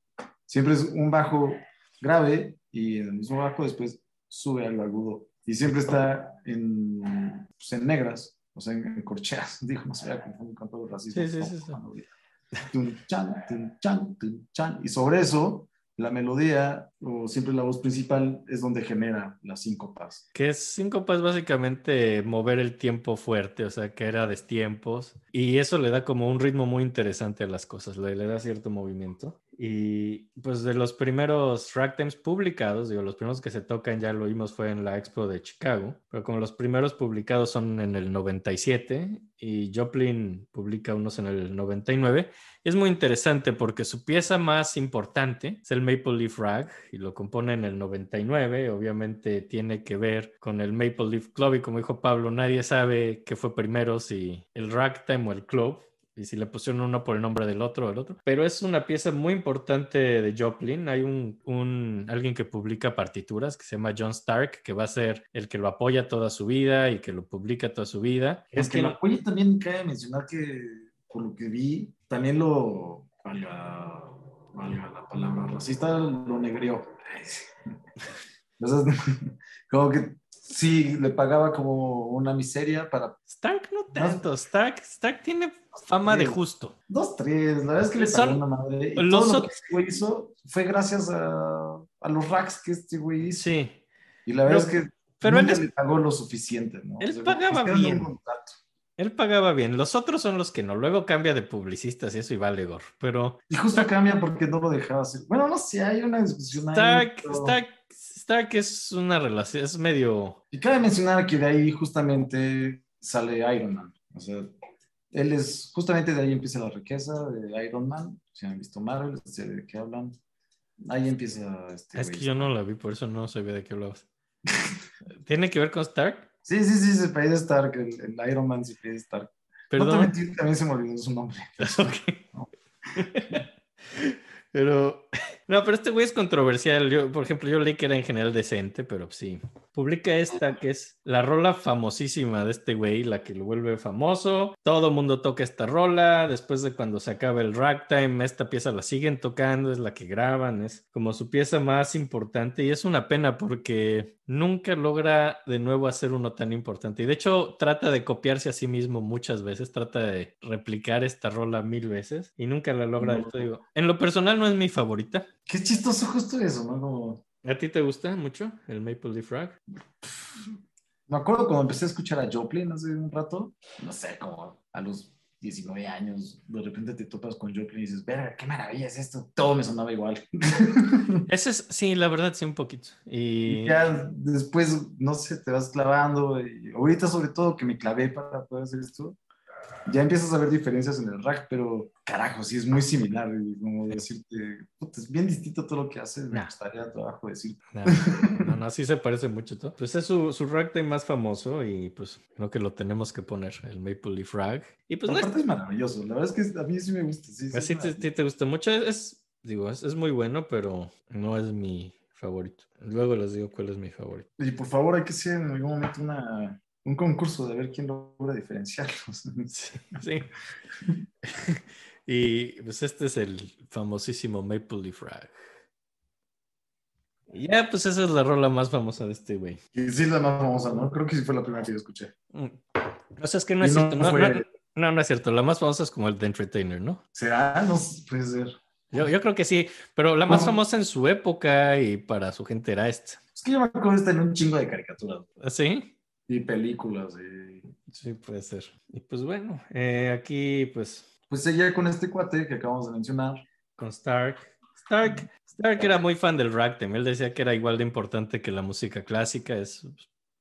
S2: Siempre es un bajo grave y en el mismo bajo después sube al agudo y siempre está en, pues, en negras, o sea, en, en corcheas. [laughs] Digo, no se vaya a confundir con todo el racismo.
S3: Sí, sí, sí, sí.
S2: Y sobre eso, la melodía o siempre la voz principal es donde genera las síncopas.
S3: que es síncopa es básicamente mover el tiempo fuerte, o sea, que era destiempos. Y eso le da como un ritmo muy interesante a las cosas, le da cierto movimiento. Y pues de los primeros ragtimes publicados, digo, los primeros que se tocan, ya lo vimos, fue en la Expo de Chicago, pero como los primeros publicados son en el 97 y Joplin publica unos en el 99, es muy interesante porque su pieza más importante es el Maple Leaf Rag y lo compone en el 99. Obviamente tiene que ver con el Maple Leaf Club y como dijo Pablo, nadie sabe qué fue primero, si el ragtime o el club. Y si le pusieron uno por el nombre del otro o el otro. Pero es una pieza muy importante de Joplin. Hay un, un alguien que publica partituras que se llama John Stark, que va a ser el que lo apoya toda su vida y que lo publica toda su vida.
S2: Es que lo apoyo también cabe mencionar que, por lo que vi, también lo, valga, valga la palabra racista, lo negreó. [laughs] Entonces, [laughs] como que sí, le pagaba como una miseria para
S3: Stark no tanto. Stark, Stark tiene fama de justo.
S2: dos, tres. La verdad es que le
S3: Son-
S2: pagó una madre. Y
S3: los
S2: todo lo que este güey hizo fue gracias a, a los racks que este güey hizo.
S3: Sí.
S2: Y la verdad
S3: Pero-
S2: es que
S3: pero él
S2: nunca le pagó lo suficiente. ¿no?
S3: él
S2: O sea,
S3: pagaba bien. Él pagaba bien. Los otros son los que no. Luego cambia de publicistas y eso y vale gorro. Pero
S2: Y justo cambia porque no lo dejaba hacer. Bueno, no sé, hay una discusión ahí. Pero-
S3: Stark, Stark es una relación, es medio.
S2: Y cabe mencionar que de ahí justamente sale Iron Man. O sea, él es, justamente de ahí empieza la riqueza de Iron Man. Si han visto Marvel, sé de qué hablan. Ahí empieza este.
S3: Es que yo no la vi, por eso no sabía de qué hablabas. [laughs] ¿Tiene que ver con Stark?
S2: Sí, sí, sí, se pide Stark. El, el Iron Man se pide Stark. No te
S3: Perdón.
S2: mentir, también se me olvidó su nombre. [laughs]
S3: Ok. [laughs] Pero No, pero este güey es controversial. Yo, por ejemplo, yo leí que era en general decente, pero sí. Publica esta que es la rola famosísima de este güey, la que lo vuelve famoso. Todo mundo toca esta rola. Después de cuando se acaba el ragtime, esta pieza la siguen tocando, es la que graban, es como su pieza más importante. Y es una pena porque nunca logra de nuevo hacer uno tan importante. Y de hecho, trata de copiarse a sí mismo muchas veces, trata de replicar esta rola mil veces y nunca la logra del todo. Digo, En lo personal no es mi favorita.
S2: Qué chistoso justo eso, ¿no? Como-
S3: ¿A ti te gusta mucho el Maple Leaf Rag?
S2: Me acuerdo cuando empecé a escuchar a Joplin hace un rato, no sé, como a los 19 años, de repente te topas con Joplin y dices, verga, qué maravilla es esto. Todo me sonaba igual. [laughs]
S3: Ese es, sí, la verdad, sí, un poquito. Y
S2: Y ya después, no sé, te vas clavando. Y ahorita, sobre todo, que me clavé para poder hacer esto, ya empiezas a ver diferencias en el rack, pero carajo, sí es muy similar. Y como decirte, puta, es bien distinto todo lo que haces. Me gustaría trabajo decir.
S3: no, no, no, sí se parece mucho todo. Pues es su, su ragtime más famoso y pues creo que lo tenemos que poner, el Maple Leaf Rag. Y pues no es
S2: aparte es maravilloso. La verdad es que a mí sí me gusta. Sí, sí,
S3: Así
S2: es
S3: te, te, te gusta mucho. Es, digo, es, es muy bueno, pero no es mi favorito. Luego les digo cuál es mi favorito.
S2: Y por favor, hay que hacer en algún momento una, un concurso de ver quién logra diferenciarlos. [laughs]
S3: Sí. sí. y pues este es el famosísimo Maple Leaf Rag. Ya, pues esa es la rola más famosa de este güey.
S2: Y sí es la más famosa, ¿no? Creo que sí fue la primera que yo escuché.
S3: Mm. O sea, es que no es cierto. No,
S2: fue-
S3: no- no, no es cierto. La más famosa es como el The Entertainer, ¿no?
S2: ¿Será? No puede ser.
S3: Yo, yo creo que sí, pero la más famosa en su época y para su gente era esta.
S2: Es que yo me acuerdo de estar en un chingo de caricaturas
S3: ¿Sí?
S2: Y películas. Y...
S3: Sí, puede ser. Y pues bueno, eh, aquí pues
S2: Pues seguía con este cuate que acabamos de mencionar.
S3: con Stark. Stark, Stark era muy fan del ragtime. Él decía que era igual de importante que la música clásica. Es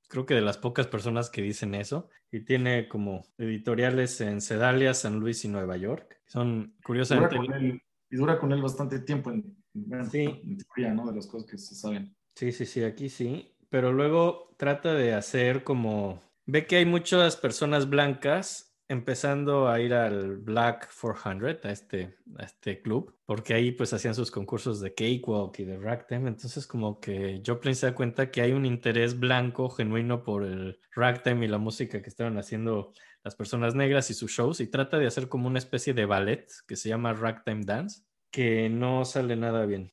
S3: creo que de las pocas personas que dicen eso. Y tiene como editoriales en Sedalia, San Luis y Nueva York. Son
S2: Dura
S3: curiosamente.
S2: con él, y dura con él bastante tiempo en, bueno,
S3: Sí.
S2: en teoría, ¿no? De las cosas que se saben.
S3: Sí, sí, sí, aquí sí. Pero luego trata de hacer como... Ve que hay muchas personas blancas empezando a ir al Black 400, a este, a este club, porque ahí pues hacían sus concursos de cakewalk y de ragtime. Entonces como que Joplin se da cuenta que hay un interés blanco genuino por el ragtime y la música que estaban haciendo las personas negras y sus shows y trata de hacer como una especie de ballet que se llama Ragtime Dance, que no sale nada bien.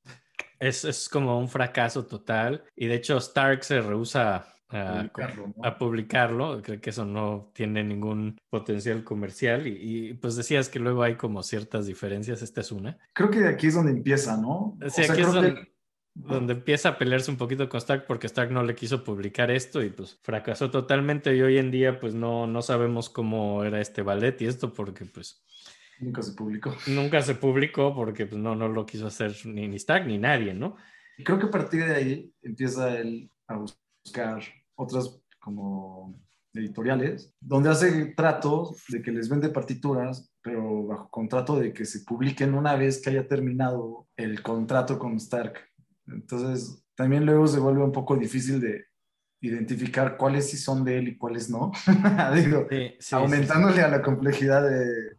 S3: Es, es como un fracaso total y de hecho Stark se rehúsa a,
S2: Publicarlo, ¿no?
S3: a publicarlo, creo que eso no tiene ningún potencial comercial y, y, pues decías que luego hay como ciertas diferencias, esta es una.
S2: Creo que aquí es donde empieza, ¿no?
S3: Sí,
S2: O sea,
S3: aquí es
S2: creo
S3: donde,
S2: que-
S3: donde empieza a pelearse un poquito con Stark porque Stark no le quiso publicar esto y pues fracasó totalmente y hoy en día pues no, no sabemos cómo era este ballet y esto porque pues
S2: Nunca se publicó.
S3: nunca se publicó porque pues no, no lo quiso hacer ni, ni Stark ni nadie, ¿no?
S2: Y creo que a partir de ahí empieza él a buscar otras como editoriales, donde hace tratos de que les vende partituras, pero bajo contrato de que se publiquen una vez que haya terminado el contrato con Stark. Entonces, también luego se vuelve un poco difícil de identificar cuáles sí son de él y cuáles no. [laughs] Digo,
S3: Sí, sí, sí,
S2: aumentándole a la complejidad de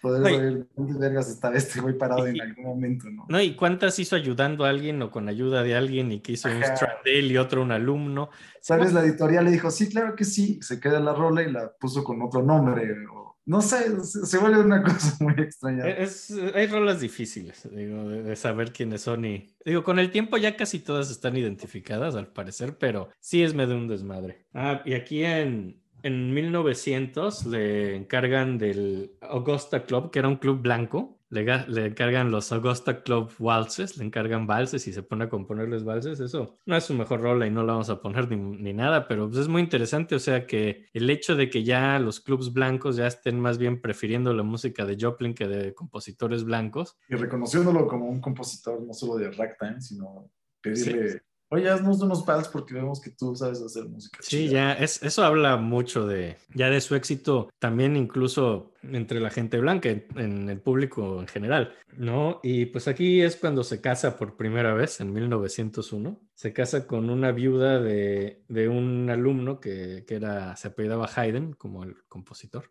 S2: poder
S3: Oye.
S2: saber dónde vergas está este güey parado en algún momento, ¿no?
S3: No, y cuántas hizo ayudando a alguien o con ayuda de alguien y que hizo un
S2: Ajá.
S3: strand de él y otro un alumno.
S2: ¿Sabes? La editorial le dijo, sí, claro que sí, se queda la rola y la puso con otro nombre. o- no sé, se, se vuelve una [laughs] cosa muy extraña.
S3: Es, hay rolas difíciles, digo, de, de saber quiénes son y... Digo, con el tiempo ya casi todas están identificadas al parecer, pero sí es medio un desmadre. Ah, y aquí en, en 1900 le encargan del Augusta Club, que era un club blanco, le, ga- le encargan los Augusta Club Waltzes, le encargan valses y se pone a componerles valses. Eso no es su mejor rola y no la vamos a poner ni, ni nada, pero pues es muy interesante. O sea que el hecho de que ya los clubs blancos ya estén más bien prefiriendo la música de Joplin que de compositores blancos.
S2: Y reconociéndolo como un compositor no solo de ragtime, sino pedirle, oye, haznos unos pals porque vemos que tú sabes hacer música.
S3: Sí,
S2: chida".
S3: ya es, eso habla mucho de ya de su éxito también incluso entre la gente blanca, en, en el público en general, ¿no? Y pues aquí es cuando se casa por primera vez en 1901. Se casa con una viuda de, de un alumno que, que era, se apellidaba Haydn como el compositor,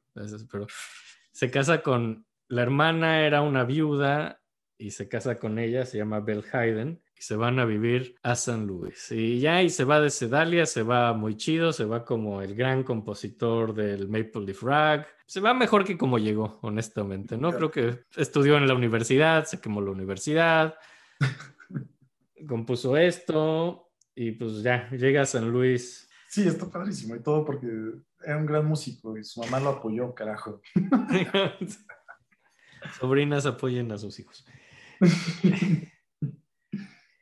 S3: pero se casa con, la hermana era una viuda y se casa con ella, se llama Belle Hayden, y se van a vivir a San Luis. Y ya, y se va de Sedalia, se va muy chido, se va como el gran compositor del Maple Leaf Rag. Se va mejor que como llegó, honestamente, ¿no? Creo que estudió en la universidad, se quemó la universidad, [laughs] compuso esto, y pues ya, llega a San Luis.
S2: Sí, está padrísimo y todo porque era un gran músico y su mamá lo apoyó, carajo. [laughs]
S3: Sobrinas apoyen a sus hijos. [laughs]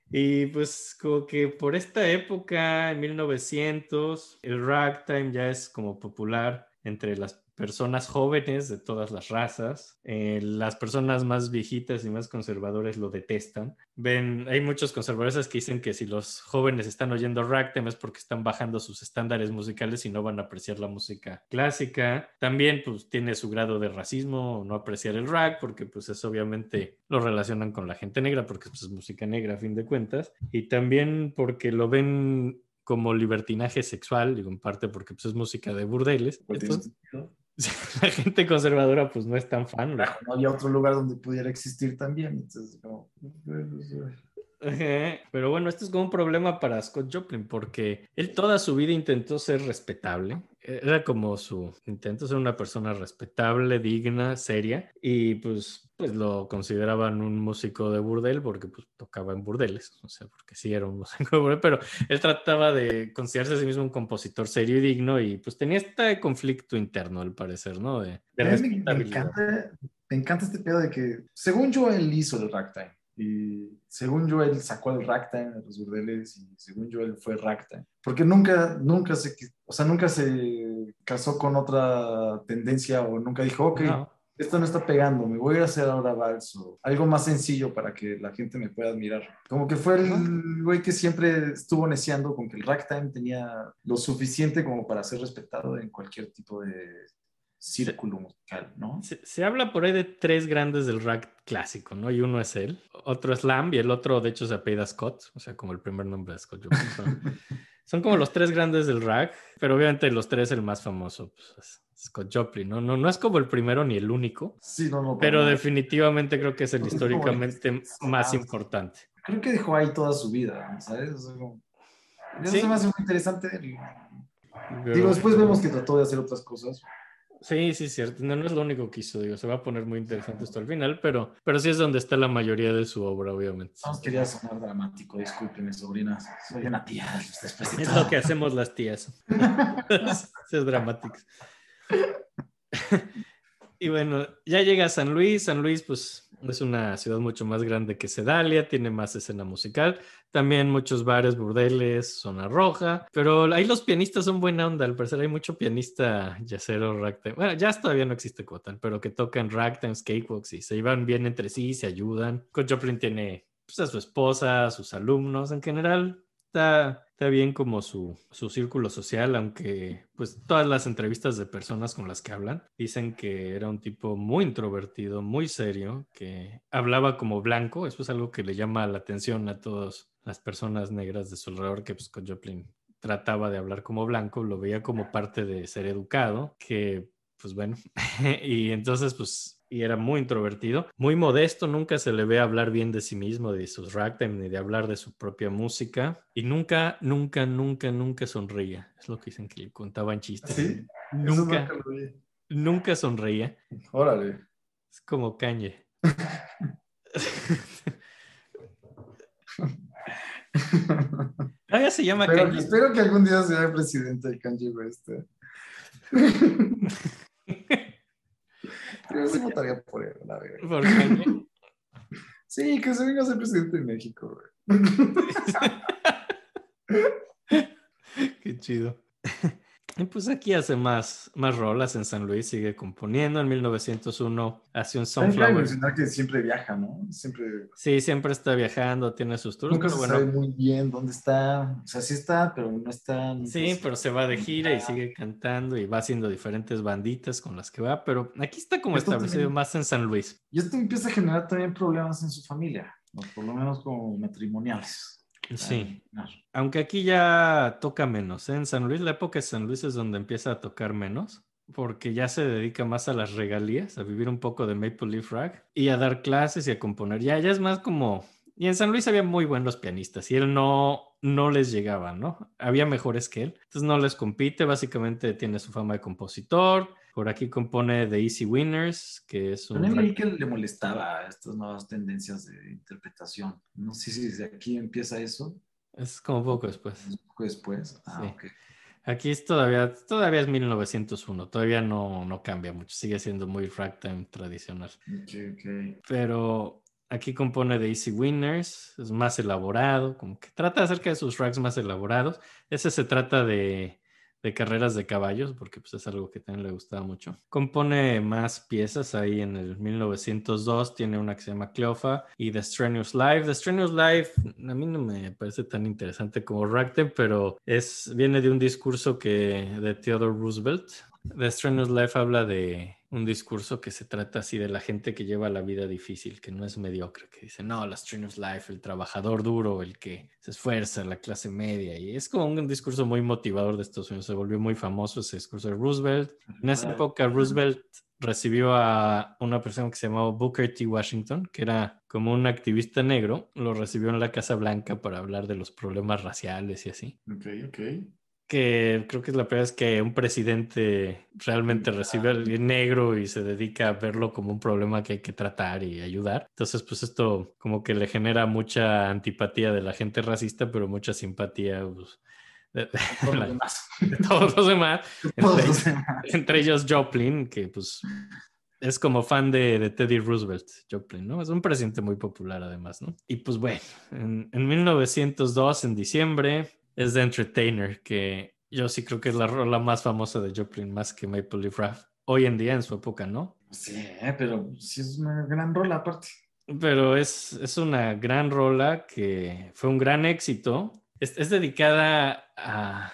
S3: Y pues como que por esta época, en 1900, el ragtime ya es como popular entre las personas jóvenes de todas las razas. Eh, las personas más viejitas y más conservadores lo detestan. Ven, hay muchos conservadores que dicen que si los jóvenes están oyendo ragtime es porque están bajando sus estándares musicales y no van a apreciar la música clásica. También pues tiene su grado de racismo no apreciar el rag porque pues es obviamente lo relacionan con la gente negra porque pues, es música negra a fin de cuentas. Y también porque lo ven como libertinaje sexual, digo en parte porque pues, es música de burdeles. Entonces, [laughs] la gente conservadora pues no es tan fan. ¿no?
S2: No había otro lugar donde pudiera existir también. Entonces, como...
S3: Pero bueno, esto es como un problema para Scott Joplin porque él toda su vida intentó ser respetable. Era como su intento ser una persona respetable, digna, seria y pues, pues lo consideraban un músico de burdel porque pues tocaba en burdeles, o sea, porque sí era un músico de burdel, pero él trataba de considerarse a sí mismo un compositor serio y digno y pues tenía este conflicto interno al parecer, ¿no? De, de
S2: me, me, encanta, me encanta este pedo de que, según yo, él hizo el ragtime. Y según yo, él sacó el ragtime de los burdeles y según yo, él fue ragtime. Porque nunca, nunca se, o sea, nunca se casó con otra tendencia o nunca dijo, ok, no. esto no está pegando, me voy a hacer ahora vals o algo más sencillo para que la gente me pueda admirar. Como que fue el güey que siempre estuvo neciando con que el ragtime tenía lo suficiente como para ser respetado en cualquier tipo de círculo musical, ¿no?
S3: Se, se, habla por ahí de tres grandes del rap clásico, ¿no? Y uno es él, otro es Lamb y el otro, de hecho, se apellida Scott, o sea, como el primer nombre de Scott. Son, [laughs] son como los tres grandes del rap, pero obviamente los tres el más famoso pues, es Scott Joplin, ¿no? ¿no? No es como el primero ni el único,
S2: sí, no, no,
S3: pero definitivamente creo que es el no, históricamente más importante.
S2: Creo que dejó ahí toda su vida, ¿sabes? O sea, como... Eso ¿Sí? se me hace muy interesante. Digo, después vemos que trató de hacer otras cosas.
S3: Sí, sí, cierto. No, no, es lo único que hizo, digo, se va a poner muy interesante esto al final, pero, pero sí es donde está la mayoría de su obra, obviamente.
S2: No quería sonar dramático, discúlpenme, sobrinas. Soy una tía.
S3: Es lo que hacemos las tías. [laughs] es dramático. [laughs] y bueno, ya llega San Luis. San Luis, pues es una ciudad mucho más grande que Sedalia, tiene más escena musical, también muchos bares, burdeles, zona roja, pero ahí los pianistas son buena onda, al parecer hay mucho pianista yacero ragtime, bueno, jazz todavía no existe como tal, pero que tocan ragtime, skatebox y se llevan bien entre sí, se ayudan. Con Joplin tiene pues, a su esposa, a sus alumnos, en general Está, bien como su, su, círculo social, aunque pues todas las entrevistas de personas con las que hablan dicen que era un tipo muy introvertido, muy serio, que hablaba como blanco, eso es algo que le llama la atención a todas las personas negras de su alrededor, que pues con Joplin trataba de hablar como blanco, lo veía como parte de ser educado, que pues bueno, [laughs] y entonces pues y era muy introvertido, muy modesto, nunca se le ve hablar bien de sí mismo, de sus ragtime, ni de hablar de su propia música, y nunca, nunca, nunca, nunca sonreía. Es lo que dicen que le contaban chistes.
S2: ¿Sí?
S3: Nunca, nunca sonreía.
S2: Órale.
S3: Es como Kanye. [laughs] Todavía se llama
S2: Pero,
S3: Kanye.
S2: Espero que algún día sea presidente de Kanye West. [laughs] Yo sí votaría por él, la verdad.
S3: ¿Por qué? [laughs]
S2: Sí, que se venga a ser presidente de México, güey. [laughs]
S3: Qué chido. Y pues aquí hace más, más rolas en San Luis, sigue componiendo. En 1901 hace un
S2: Sunflower. mencionar que siempre viaja, ¿no? Siempre.
S3: Sí, siempre está viajando, tiene sus tours.
S2: Nunca
S3: pero
S2: se
S3: bueno,
S2: sabe muy bien dónde está. O sea, sí está, pero no está.
S3: Sí,
S2: se-
S3: pero se va de gira y sigue cantando y va haciendo diferentes banditas con las que va, pero aquí está como
S2: Esto
S3: establecido
S2: también-
S3: más en San Luis.
S2: Y esto empieza a generar también problemas en su familia, ¿no? por lo menos como matrimoniales.
S3: Sí, aunque aquí ya toca menos. ¿eh? En San Luis, la época de San Luis es donde empieza a tocar menos. porque ya se dedica más a las regalías, a vivir un poco de Maple Leaf Rag y a dar clases y a componer. Ya, ya es más como... Y en San Luis había muy buenos pianistas y él no, no les llegaba, ¿no? Había mejores que él. Entonces no les compite, básicamente tiene su fama de compositor. Por aquí compone The Easy Winners, que es un...
S2: Leí que le molestaba estas nuevas tendencias de interpretación. No sé si desde aquí empieza eso.
S3: Es como poco después.
S2: Un poco después. Ah,
S3: Sí.
S2: ok.
S3: Aquí es todavía, todavía es 1901, todavía no, no cambia mucho, sigue siendo muy ragtime tradicional.
S2: Ok, ok.
S3: Pero aquí compone de Easy Winners, es más elaborado, como que trata acerca de sus rags más elaborados. Ese se trata de, de carreras de caballos, porque pues es algo que también le gustaba mucho. Compone más piezas ahí en el 1902, tiene una que se llama Cleofa y The Strenuous Life. The Strenuous Life a mí no me parece tan interesante como ragtime, pero es, viene de un discurso que de Theodore Roosevelt. The Strenuous Life habla de un discurso que se trata así de la gente que lleva la vida difícil, que no es mediocre, que dice, no, la Strenuous Life, el trabajador duro, el que se esfuerza, la clase media. Y es como un discurso muy motivador de Estados Unidos. Se volvió muy famoso ese discurso de Roosevelt. En esa época, Roosevelt recibió a una persona que se llamaba Booker T. Washington, que era como un activista negro, lo recibió en la Casa Blanca para hablar de los problemas raciales y así.
S2: Ok, ok.
S3: Que creo que es la primera vez que un presidente realmente recibe a alguien negro y se dedica a verlo como un problema que hay que tratar y ayudar. Entonces, pues esto como que le genera mucha antipatía de la gente racista, pero mucha simpatía pues, de, de la- de todos los demás [laughs] entre, entre ellos Joplin, que pues es como fan de, de Teddy Roosevelt, Joplin, ¿no? Es un presidente muy popular además, ¿no? Y pues bueno, en, en 1902, en diciembre, es The Entertainer, que yo sí creo que es la rola más famosa de Joplin, más que Maple Leaf Rap. Hoy en día, en su época, ¿no?
S2: Sí, pero sí es una gran rola aparte.
S3: Pero es, es una gran rola que fue un gran éxito. Es, es dedicada a...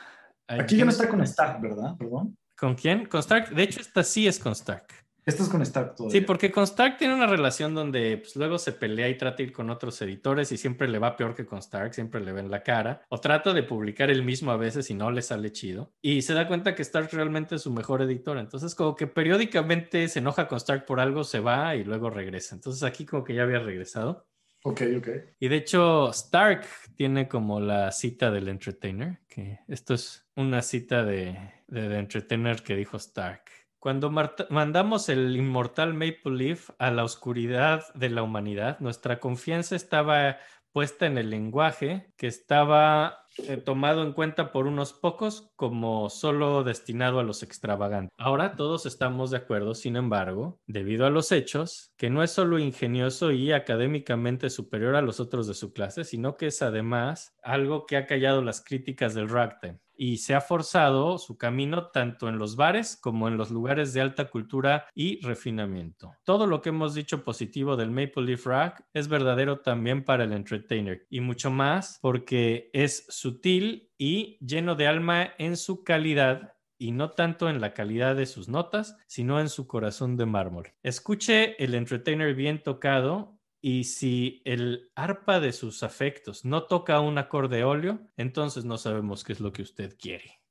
S3: a
S2: Aquí ya no está con Stark, ¿verdad? Perdón.
S3: ¿Con quién? Con Stark. De hecho, esta sí es con Stark.
S2: Esta es con Stark todavía.
S3: Sí, porque con Stark tiene una relación donde pues, luego se pelea y trata de ir con otros editores y siempre le va peor que con Stark, siempre le ven la cara. O trata de publicar el mismo a veces y no le sale chido. Y se da cuenta que Stark realmente es su mejor editor. Entonces como que periódicamente se enoja con Stark por algo, se va y luego regresa. Entonces aquí como que ya había regresado.
S2: Ok, ok.
S3: Y de hecho, Stark tiene como la cita del Entertainer, que esto es una cita de, de The Entertainer que dijo Stark. Cuando mandamos el inmortal Maple Leaf a la oscuridad de la humanidad, nuestra confianza estaba puesta en el lenguaje que estaba eh, tomado en cuenta por unos pocos como solo destinado a los extravagantes. Ahora todos estamos de acuerdo, sin embargo, debido a los hechos, que no es solo ingenioso y académicamente superior a los otros de su clase, sino que es además algo que ha callado las críticas del ragtime y se ha forzado su camino tanto en los bares como en los lugares de alta cultura y refinamiento. Todo lo que hemos dicho positivo del Maple Leaf Rag es verdadero también para el entertainer y mucho más porque es sutil y lleno de alma en su calidad y no tanto en la calidad de sus notas, sino en su corazón de mármol. Escuche el entertainer bien tocado y si el arpa de sus afectos no toca un acorde óleo, entonces no sabemos qué es lo que usted quiere.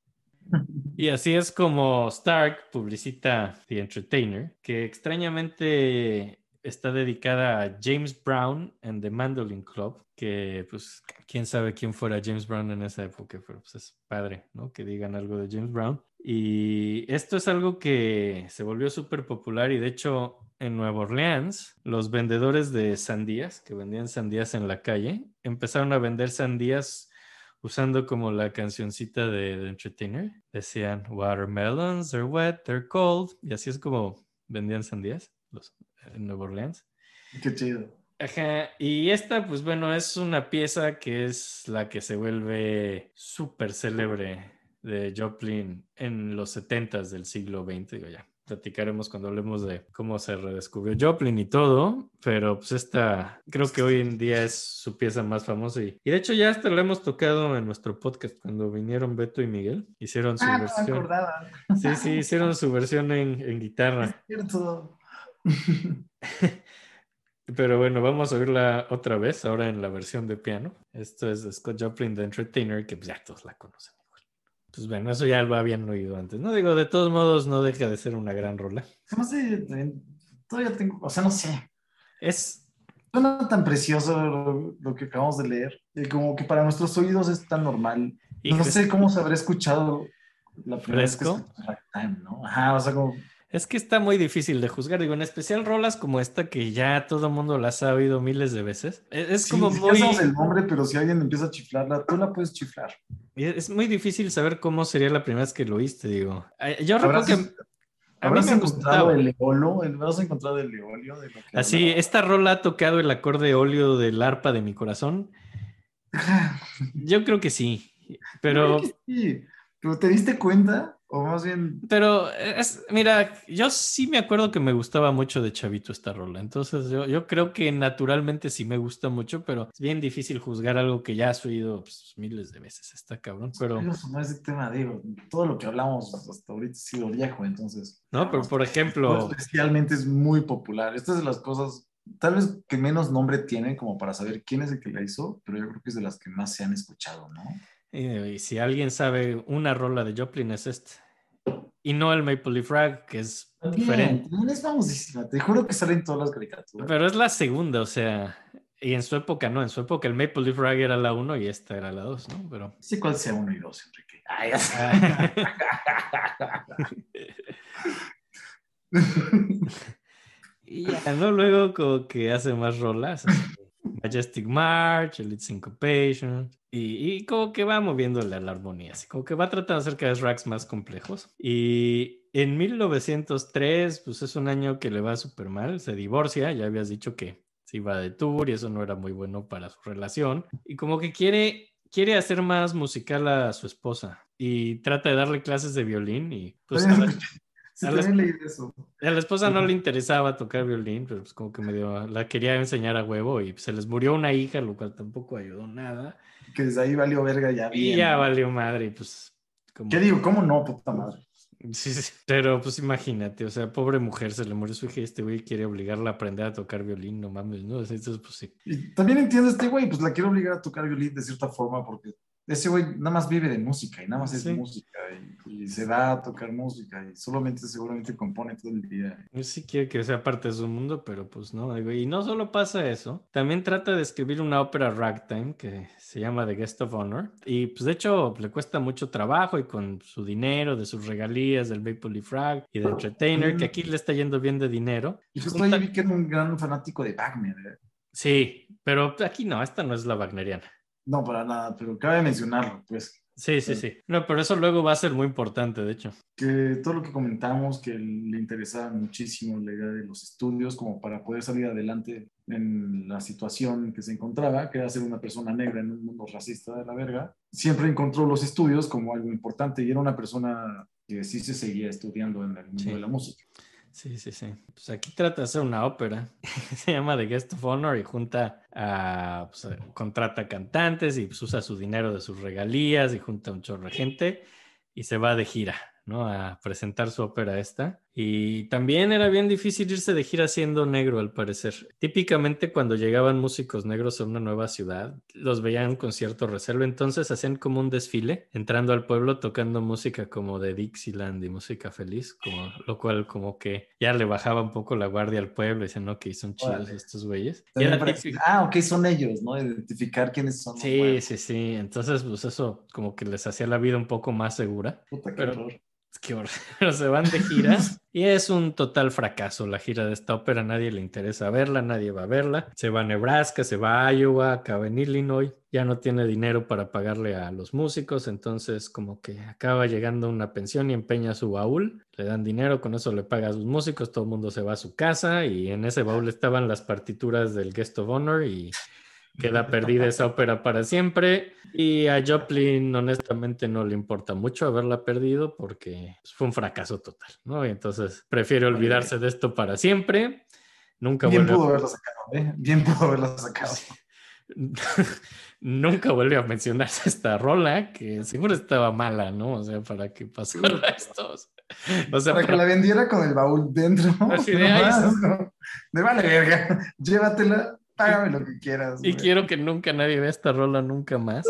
S3: Y [laughs] así es como Stark publicita The Entertainer, que extrañamente está dedicada a James Brown and the Mandolin Club, que pues quién sabe quién fuera James Brown en esa época, pero pues es padre, ¿no? Que digan algo de James Brown. Y esto es algo que se volvió súper popular y de hecho en Nueva Orleans los vendedores de sandías, que vendían sandías en la calle, empezaron a vender sandías usando como la cancioncita de The Entertainer. Decían, watermelons, they're wet, they're cold. Y así es como vendían sandías los, en Nueva Orleans.
S2: Qué chido.
S3: Ajá, y esta, pues bueno, es una pieza que es la que se vuelve súper célebre de Joplin en los 70s del siglo XX. Digo, ya, platicaremos cuando hablemos de cómo se redescubrió Joplin y todo, pero pues esta creo que hoy en día es su pieza más famosa y, y de hecho ya hasta la hemos tocado en nuestro podcast cuando vinieron Beto y Miguel, hicieron su
S2: Ah,
S3: versión. Sí, sí, hicieron su versión en, en guitarra.
S2: Cierto. [laughs]
S3: Pero bueno, vamos a oírla otra vez, ahora en la versión de piano. Esto es Scott Joplin, The Entertainer, que pues ya todos la conocen. Pues bueno, eso ya lo habían oído antes. No digo, de todos modos, no deja de ser una gran rola.
S2: No sé, también, todavía tengo, o sea, no sé.
S3: Es,
S2: Suena tan precioso lo, lo que acabamos de leer, y como que para nuestros oídos es tan normal.
S3: y
S2: no
S3: es-
S2: sé cómo se habrá escuchado la primera vez que
S3: ¿Fresco?
S2: escuché Ragtime, ¿no? Ajá, o sea, como...
S3: es que está muy difícil de juzgar. Digo, en especial rolas como esta que ya todo el mundo las ha oído miles de veces. Es, es
S2: Sí,
S3: como
S2: ya
S3: muy...
S2: sabes el nombre, pero si alguien empieza a chiflarla, tú la puedes chiflar.
S3: Es muy difícil saber cómo sería la primera vez que lo oíste, digo. Yo recuerdo
S2: ¿Habrás,
S3: que a mí me
S2: encontrado
S3: gustaba.
S2: el eolo? ¿El- ¿Habrás encontrado el eolio? De lo que
S3: Así,
S2: hablaba?
S3: esta rola ha tocado el acorde óleo del arpa de mi corazón. [laughs] Yo creo que sí, pero,
S2: Creo que sí, pero ¿te diste cuenta? O más bien,
S3: pero es, mira, yo sí me acuerdo que me gustaba mucho de Chavito esta rola, entonces yo, yo creo que naturalmente sí me gusta mucho, pero es bien difícil juzgar algo que ya has oído pues, miles de veces, está cabrón, pero
S2: no es el tema, digo, todo lo que hablamos hasta ahorita ha sido viejo, entonces...
S3: no, pero por ejemplo,
S2: especialmente es muy popular. Esta es de las cosas, tal vez que menos nombre tienen como para saber quién es el que la hizo, pero yo creo que es de las que más se han escuchado, ¿no?
S3: Y si alguien sabe una rola de Joplin es esta, y no el Maple Leaf Rag, que es diferente.
S2: Bien, es famosísima, te juro que salen todas las caricaturas.
S3: Pero es la segunda, o sea, y en su época no, en su época el Maple Leaf Rag era la 1 y esta era la 2, ¿no? Pero...
S2: No sé cuál sea uno y dos, Enrique. Ay, [laughs] [laughs]
S3: y ya, ¿no? Luego como que hace más rolas. Majestic March, Elite Syncopation, y, y como que va moviéndole a la armonía, así como que va tratando de hacer cada vez racks más complejos. Y en 1903, pues es un año que le va súper mal, se divorcia, ya habías dicho que se iba de tour y eso no era muy bueno para su relación, y como que quiere, quiere hacer más musical a su esposa, y trata de darle clases de violín, y pues...
S2: Sí,
S3: a
S2: también leí eso.
S3: a la esposa no le interesaba tocar violín, pero pues como que medio la quería enseñar a huevo y se les murió una hija, lo cual tampoco ayudó nada.
S2: Que desde ahí valió verga ya
S3: Y
S2: bien.
S3: ya
S2: ¿no?
S3: valió madre, y pues... Como...
S2: ¿Qué digo? ¿Cómo no, puta madre?
S3: Sí, sí, Pero pues imagínate, o sea, pobre mujer, se le murió su hija y este güey quiere obligarla a aprender a tocar violín, no mames, ¿no? Entonces, pues sí.
S2: Y también entiendo a este güey, pues la quiero obligar a tocar violín de cierta forma porque ese güey nada más vive de música y nada más es
S3: Sí.
S2: música y, y se da a tocar música y solamente seguramente compone todo el día.
S3: Yo sí quiere que sea parte de su mundo, pero pues no. Y no solo pasa eso, también trata de escribir una ópera ragtime que se llama The Guest of Honor. Y pues de hecho le cuesta mucho trabajo y con su dinero, de sus regalías, del Maple Leaf Rag y de Entertainer, que aquí le está yendo bien de dinero.
S2: Y justo
S3: Junta-
S2: ahí vi que era un gran fanático de Wagner. ¿eh?
S3: Sí, pero aquí no, esta no es la wagneriana.
S2: No, para nada, pero cabe mencionarlo, pues,
S3: Sí, sí, sí. No, pero eso luego va a ser muy importante, de hecho.
S2: que todo lo que comentamos, que le interesaba muchísimo la idea de los estudios como para poder salir adelante en la situación que se encontraba, que era ser una persona negra en un mundo racista de la verga, siempre encontró los estudios como algo importante y era una persona que sí se seguía estudiando en el mundo
S3: Sí.
S2: de la música.
S3: Sí, sí, sí. Pues aquí trata de hacer una ópera. [laughs] Se llama The Guest of Honor y junta a, pues, a- contrata cantantes y pues, usa su dinero de sus regalías y junta un chorro de gente y se va de gira, ¿no? A presentar su ópera esta. Y también era bien difícil irse de gira siendo negro, al parecer. Típicamente cuando llegaban músicos negros a una nueva ciudad, los veían con cierto reserva, entonces hacían como un desfile, entrando al pueblo tocando música como de Dixieland y música feliz, como, lo cual como que ya le bajaba un poco la guardia al pueblo, dicen, no, que son chidos estos güeyes. Y
S2: ah, ok, son ellos, ¿no? Identificar quiénes son.
S3: Sí, sí, sí. Entonces, pues eso como que les hacía la vida un poco más segura.
S2: Puta,
S3: Pero-
S2: horror.
S3: Que [laughs] se van de gira y es un total fracaso la gira de esta ópera. Nadie le interesa verla, nadie va a verla. Se va a Nebraska, se va a Iowa, acaba en Illinois. Ya no tiene dinero para pagarle a los músicos, entonces como que acaba llegando una pensión y empeña su baúl. Le dan dinero, con eso le paga a sus músicos, todo el mundo se va a su casa y en ese baúl estaban las partituras del Guest of Honor y queda [laughs] perdida esa ópera para siempre. Y a Joplin, honestamente, no le importa mucho haberla perdido porque pues, fue un fracaso total, ¿no? Y entonces prefiere olvidarse de esto para siempre. Nunca
S2: Bien pudo haberla sacado, ¿eh? Bien pudo haberla sacado. [laughs]
S3: Nunca vuelve a mencionarse esta rola, que seguro estaba mala, ¿no? O sea, para que pasara esto. O sea,
S2: para que
S3: para-
S2: la vendiera con el baúl dentro.
S3: Así [laughs] de, "Ay,
S2: Nomás, ¿no? De vale verga, llévatela, págame lo que quieras.
S3: Y quiero que nunca nadie vea esta rola nunca más.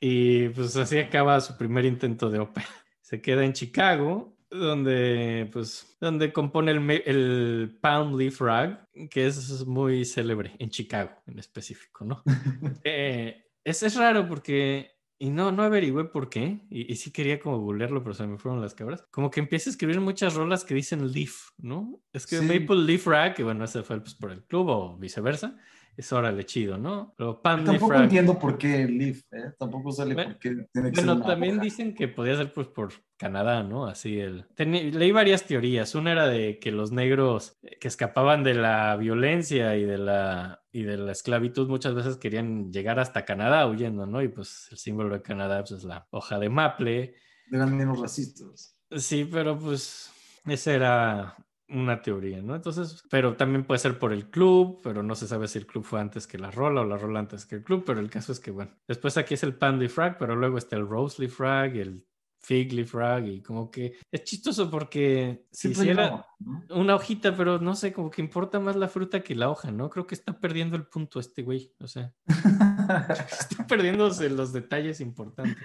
S3: Y pues así acaba su primer intento de ópera. Se queda en Chicago, donde pues donde compone el, el Pound Leaf Rag, que es muy célebre en Chicago en específico, ¿no? [laughs] Eh, es, es raro porque, y no, no averigüé por qué, y, y sí quería como googlearlo, pero se me fueron las cabras. Como que empieza a escribir muchas rolas que dicen Leaf, ¿no? Es que
S2: Sí.
S3: Maple Leaf Rag, que bueno, ese fue pues, por el club o viceversa, es órale chido, ¿no? Pero Leaf
S2: Tampoco
S3: Rag.
S2: entiendo por qué Leaf, ¿eh? Tampoco sale
S3: Bueno,
S2: por qué tiene que ser
S3: Bueno,
S2: una
S3: también dicen que podía ser pues por Canadá, ¿no? Así el... Teni- Leí varias teorías. Una era de que los negros eh, que escapaban de la violencia y de la, y de la esclavitud muchas veces querían llegar hasta Canadá huyendo, ¿no? Y pues el símbolo de Canadá pues, es la hoja de maple.
S2: Eran menos racistas.
S3: Sí, pero pues esa era una teoría, ¿no? Entonces, pero también puede ser por el club, pero no se sabe si el club fue antes que la rola o la rola antes que el club, pero el caso es que, bueno, después aquí es el Pandy Frag, pero luego está el Rosely Frag, el Figly Frag, y como que es chistoso porque si
S2: Siempre
S3: hiciera una hojita, pero no sé, como que importa más la fruta que la hoja, ¿no? Creo que está perdiendo el punto este güey, o sea, [laughs] está perdiéndose los detalles importantes.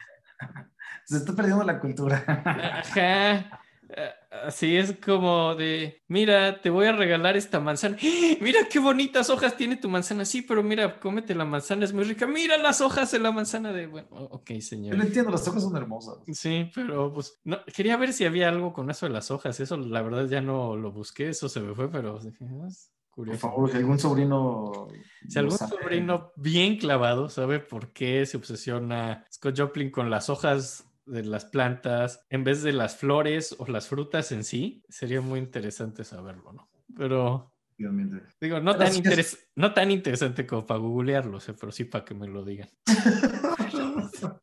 S2: Se está perdiendo la cultura.
S3: Ajá. Así es como de, mira, te voy a regalar esta manzana. ¡Ah! Mira qué bonitas hojas tiene tu manzana. Sí, pero mira, cómete la manzana, es muy rica. Mira las hojas de la manzana de, bueno, ok,
S2: Yo lo
S3: señor.
S2: entiendo, las hojas son hermosas.
S3: Sí, pero pues no, quería ver si había algo con eso de las hojas. Eso la verdad ya no lo busqué, eso se me fue, pero dije, "Ah, es
S2: Por
S3: curioso.
S2: favor, si algún sobrino.
S3: Si algún
S2: sabe,
S3: sobrino bien clavado sabe por qué se obsesiona Scott Joplin con las hojas de las plantas en vez de las flores o las frutas en sí, sería muy interesante saberlo, ¿no? Pero digo, no tan, interes- no tan interesante como para googlearlo, sé, pero sí para que me lo digan. [laughs]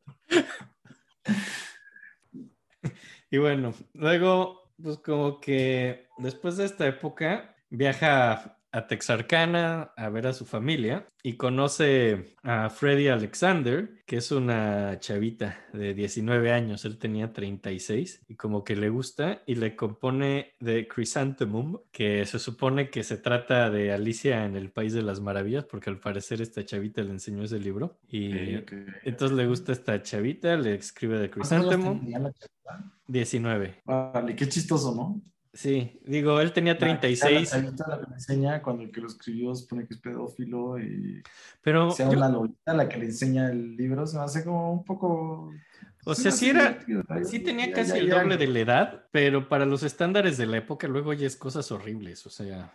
S3: [laughs] Y bueno, luego, pues como que después de esta época, viaja a Texarkana a ver a su familia y conoce a Freddie Alexander, que es una chavita de 19 años, él tenía 36 y como que le gusta y le compone de Chrysanthemum, que se supone que se trata de Alicia en el País de las Maravillas, porque al parecer esta chavita le enseñó ese libro y
S2: Ok, ok.
S3: entonces le gusta esta chavita, le escribe de
S2: ¿Cuántos años
S3: Chrysanthemum.
S2: tenía la chica?
S3: 19.
S2: Vale, qué chistoso, ¿no?
S3: Sí, digo, él tenía
S2: La-
S3: 36,
S2: La chavita la que le enseña cuando el que lo escribió supone que es pedófilo y
S3: pero
S2: sea
S3: yo-
S2: una lolita la que le enseña el libro, se me hace como un poco.
S3: O
S2: se
S3: sea, sí era- sí tenía casi
S2: ya-
S3: el
S2: ya-
S3: doble de la edad, pero para los estándares de la época luego ya es cosas horribles, o sea,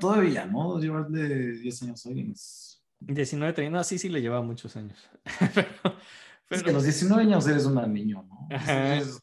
S2: Todavía, ¿no? Llevarle 10 años a alguien es.
S3: 19, 30, no, sí, sí le llevaba muchos años. [laughs] pero,
S2: Es
S3: pero-
S2: que a los 19 años eres un niño, ¿no?
S3: Ajá.
S2: Es,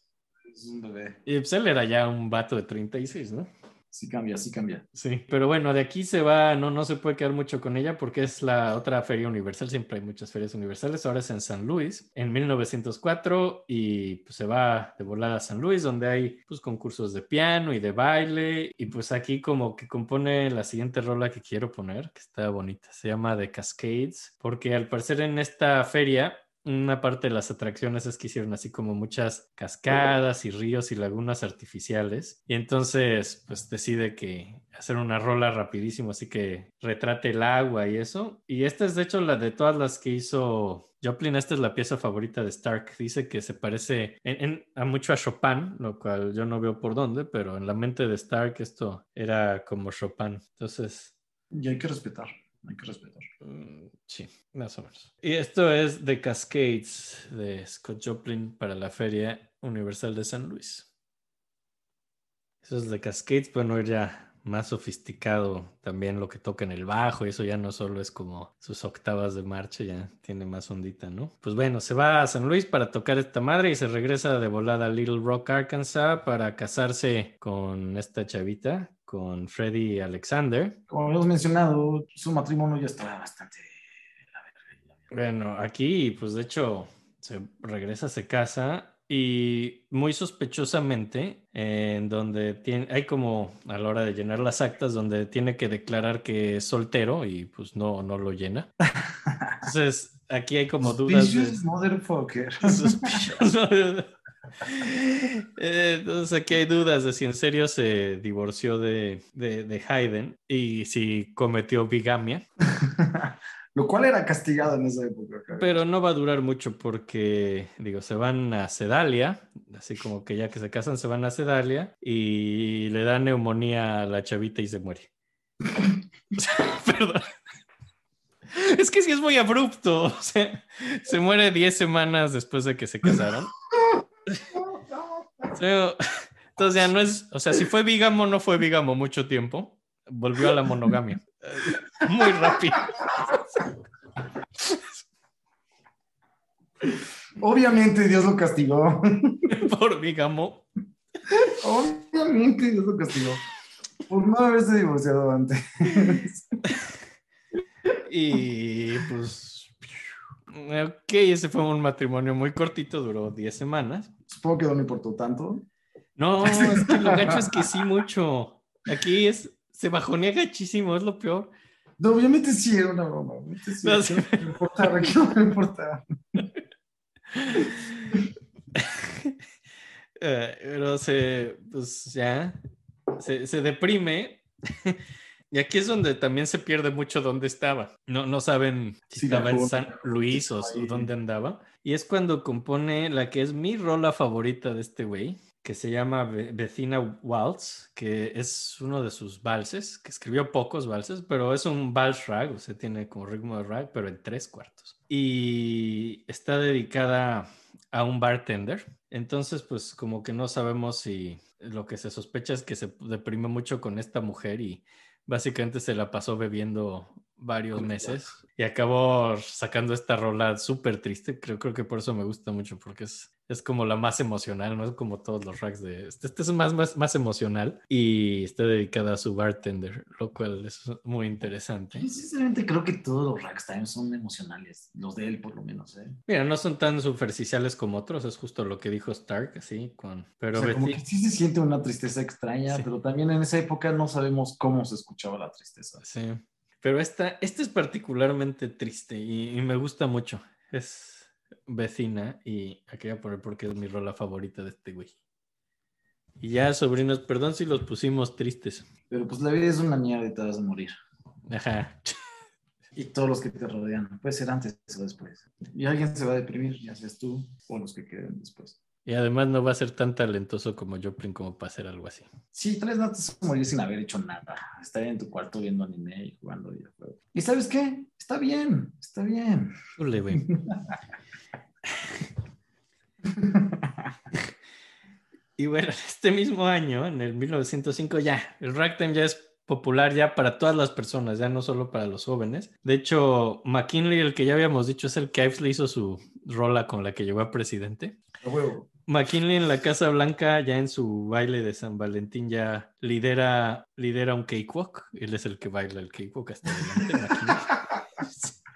S2: es un bebé.
S3: y pues él era ya un vato de 36, ¿no?
S2: Sí cambia, sí cambia.
S3: Sí, pero bueno, de aquí se va, no, no se puede quedar mucho con ella porque es la otra feria universal, siempre hay muchas ferias universales, ahora es en San Luis, en 1904, y pues se va de volada a San Luis, donde hay pues concursos de piano y de baile, y pues aquí como que compone la siguiente rola que quiero poner, que está bonita, se llama The Cascades, porque al parecer en esta feria una parte de las atracciones es que hicieron así como muchas cascadas y ríos y lagunas artificiales. Y entonces, pues decide que hacer una rola rapidísimo, así que retrate el agua y eso. Y esta es de hecho la de todas las que hizo Joplin. Esta es la pieza favorita de Stark. Dice que se parece a mucho a Chopin, lo cual yo no veo por dónde, pero en la mente de Stark esto era como Chopin. Entonces,
S2: Y hay que respetar, hay que respetar.
S3: Mm, Sí, más o menos. Y esto es The Cascades de Scott Joplin para la Feria Universal de San Luis. Eso es The Cascades, bueno, ya más sofisticado también lo que toca en el bajo, y eso ya no solo es como sus octavas de marcha, ya tiene más ondita, ¿no? Pues bueno, se va a San Luis para tocar esta madre y se regresa de volada a Little Rock, Arkansas, para casarse con esta chavita, con Freddie Alexander.
S2: Como habíamos mencionado, su matrimonio ya estaba bastante.
S3: Bueno, aquí, pues de hecho, se regresa, se casa y muy sospechosamente, en donde tiene, hay como a la hora de llenar las actas, donde tiene que declarar que es soltero y pues no, no lo llena. [laughs] Entonces, aquí hay como dudas. de-
S2: Suspicious motherfucker. [laughs] [laughs]
S3: Eh, Entonces aquí hay dudas de si en serio se divorció de, de, de Haydn y si cometió bigamia. [laughs]
S2: Lo cual era castigado en esa época.
S3: Pero no va a durar mucho porque, digo, se van a Sedalia, así como que ya que se casan se van a Sedalia y le da neumonía a la chavita y se muere. [laughs] Perdón. Es que sí es muy abrupto. O sea, se muere 10 semanas después de que se casaron. Entonces ya no es, o sea, si fue bígamo, no fue bígamo mucho tiempo. Volvió a la monogamia. Muy rápido.
S2: Obviamente Dios lo castigó.
S3: Por bígamo.
S2: Obviamente Dios lo castigó. Por no haberse divorciado antes.
S3: Y pues, ok, ese fue un matrimonio muy cortito, duró 10 semanas.
S2: Supongo que no me importó tanto.
S3: No, [laughs] es que lo gacho es que sí mucho. Aquí es, se bajonea gachísimo, es lo peor.
S2: No, obviamente sí era una broma. sí,
S3: No,
S2: ¿qué
S3: sí.
S2: me importa? ¿Qué no me importa? [laughs]
S3: Eh, pero se, pues ya, se, se deprime. [laughs] Y aquí es donde también se pierde mucho dónde estaba. No, no saben si
S2: Sí,
S3: estaba en San Luis o
S2: ahí.
S3: dónde andaba. Y es cuando compone la que es mi rola favorita de este güey, que se llama Ve- Vecina Waltz, que es uno de sus valses, que escribió pocos valses, pero es un vals rag, o sea, tiene como ritmo de rag, pero en tres cuartos. Y está dedicada a un bartender. Entonces, pues como que no sabemos si lo que se sospecha es que se deprime mucho con esta mujer y básicamente se la pasó bebiendo varios meses y acabó sacando esta rola súper triste. Creo, creo que por eso me gusta mucho, porque es, es como la más emocional, no es como todos los racks de... Este, este es más, más, más emocional y está dedicada a su bartender, lo cual es muy interesante.
S2: Yo sinceramente creo que todos los ragtime son emocionales. Los de él, por lo menos. ¿eh?
S3: Mira, no son tan superficiales como otros, es justo lo que dijo Stark, así, con... Pero
S2: o sea, como
S3: Betty-
S2: que sí se siente una tristeza extraña,
S3: Sí.
S2: pero también en esa época no sabemos cómo se escuchaba la tristeza.
S3: Sí, pero esta, esta es particularmente triste y, y me gusta mucho. Es vecina y aquí voy a poner porque es mi rola favorita de este güey. Y ya, sobrinos, perdón si los pusimos tristes.
S2: Pero pues la vida es una mierda y te vas a morir.
S3: Ajá.
S2: Y todos los que te rodean. Puede ser antes o después. Y alguien se va a deprimir, ya seas tú o los que queden después.
S3: Y además no va a ser tan talentoso como Joplin como para hacer algo así.
S2: Sí, tres no te vas a morir sin haber hecho nada. Estar en tu cuarto viendo anime y jugando videojuegos. ¿Y sabes qué? Está bien, está bien.
S3: Ule, güey. [laughs] Y bueno, este mismo año, en el 1905, ya, el ragtime ya es popular ya para todas las personas, ya no solo para los jóvenes. De hecho, McKinley, el que ya habíamos dicho, es el que Ives le hizo su rola con la que llegó a presidente.
S2: A huevo.
S3: McKinley en la Casa Blanca, ya en su baile de San Valentín, ya lidera, lidera un cakewalk. Él es el que baila el cakewalk hasta adelante. [laughs]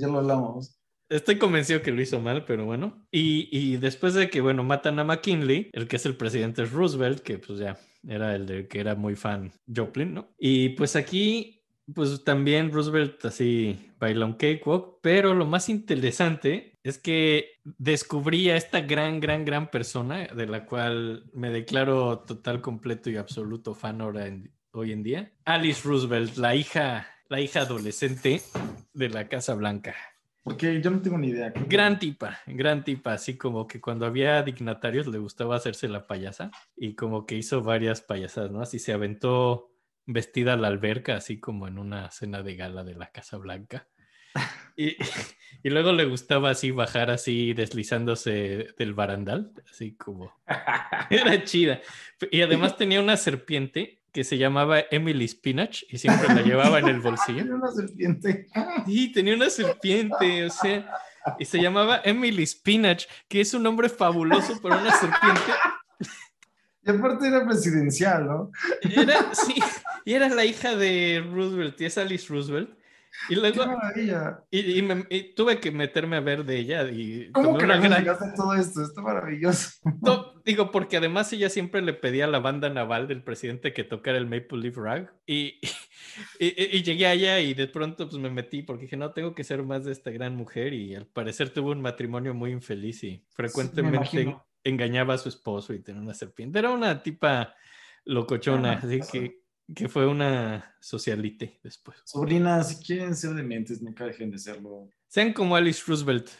S2: Ya lo hablamos.
S3: Estoy convencido que lo hizo mal, pero bueno. Y, y después de que, bueno, matan a McKinley, el que es el presidente es Roosevelt, que pues ya era el de que era muy fan Joplin, ¿no? Y pues aquí, pues también Roosevelt así baila un cakewalk, pero lo más interesante es que descubrí a esta gran, gran, gran persona de la cual me declaro total, completo y absoluto fan ahora en- hoy en día. Alice Roosevelt, la hija, la hija adolescente de la Casa Blanca.
S2: Porque yo no tengo ni idea.
S3: Gran tipa, gran tipa, así como que cuando había dignatarios le gustaba hacerse la payasa y como que hizo varias payasadas, ¿no? Así se aventó vestida a la alberca, así como en una cena de gala de la Casa Blanca. Y, [laughs] y luego le gustaba así bajar así deslizándose del barandal, así como... [laughs] Era chida. Y además tenía una serpiente que se llamaba Emily Spinach y siempre la llevaba en el [laughs] bolsillo.
S2: Tiene una serpiente.
S3: Sí, tenía una serpiente, o sea, y se llamaba Emily Spinach, que es un nombre fabuloso para una serpiente.
S2: Y aparte era presidencial, ¿no?
S3: Era, sí, y era la hija de Roosevelt, y es Alice Roosevelt. Y
S2: Qué
S3: luego,
S2: maravilla.
S3: y, y me- y tuve que meterme a ver de ella. Y
S2: ¿Cómo que
S3: gran-
S2: llegaste a todo esto? Está maravilloso.
S3: No, digo, porque además ella siempre le pedía a la banda naval del presidente que tocara el Maple Leaf Rag y, y, llegué allá y de pronto pues me metí porque dije, no, tengo que ser más de esta gran mujer y al parecer tuvo un matrimonio muy infeliz y frecuentemente
S2: imagino.
S3: engañaba a su esposo y tenía una serpiente. Era una tipa locochona, así que que fue una socialite después.
S2: Sobrinas, si quieren ser dementes, nunca dejen de serlo.
S3: Sean como Alice Roosevelt.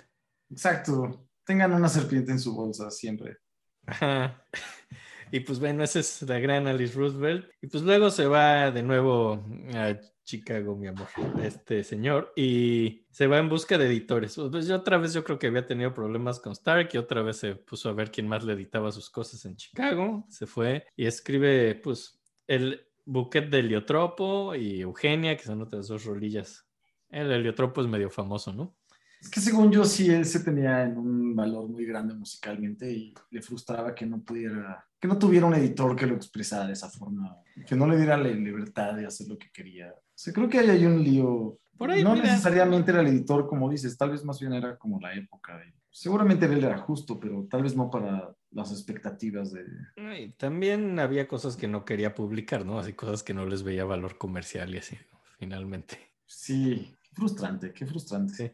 S2: Exacto. Tengan una serpiente en su bolsa siempre.
S3: Ajá. [laughs] Y pues bueno, esa es la gran Alice Roosevelt. Y pues luego se va de nuevo a Chicago, mi amor, este señor, y se va en busca de editores. Pues yo otra vez yo creo que había tenido problemas con Stark y otra vez se puso a ver quién más le editaba sus cosas en Chicago. Se fue y escribe pues el buquet de Heliotropo y Eugenia, que son otras dos rolillas. El Heliotropo es medio famoso, ¿no?
S2: Es que según yo sí él se tenía en un valor muy grande musicalmente y le frustraba que no pudiera, que no tuviera un editor que lo expresara de esa forma, que no le diera la libertad de hacer lo que quería. O sea, creo que ahí hay un lío.
S3: Por ahí,
S2: no
S3: mira.
S2: necesariamente era el editor, como dices, tal vez más bien era como la época. de- seguramente él era justo, pero tal vez no para las expectativas de...
S3: También había cosas que no quería publicar, ¿no? Así cosas que no les veía valor comercial y así, finalmente.
S2: Sí, qué frustrante, qué frustrante.
S3: Sí.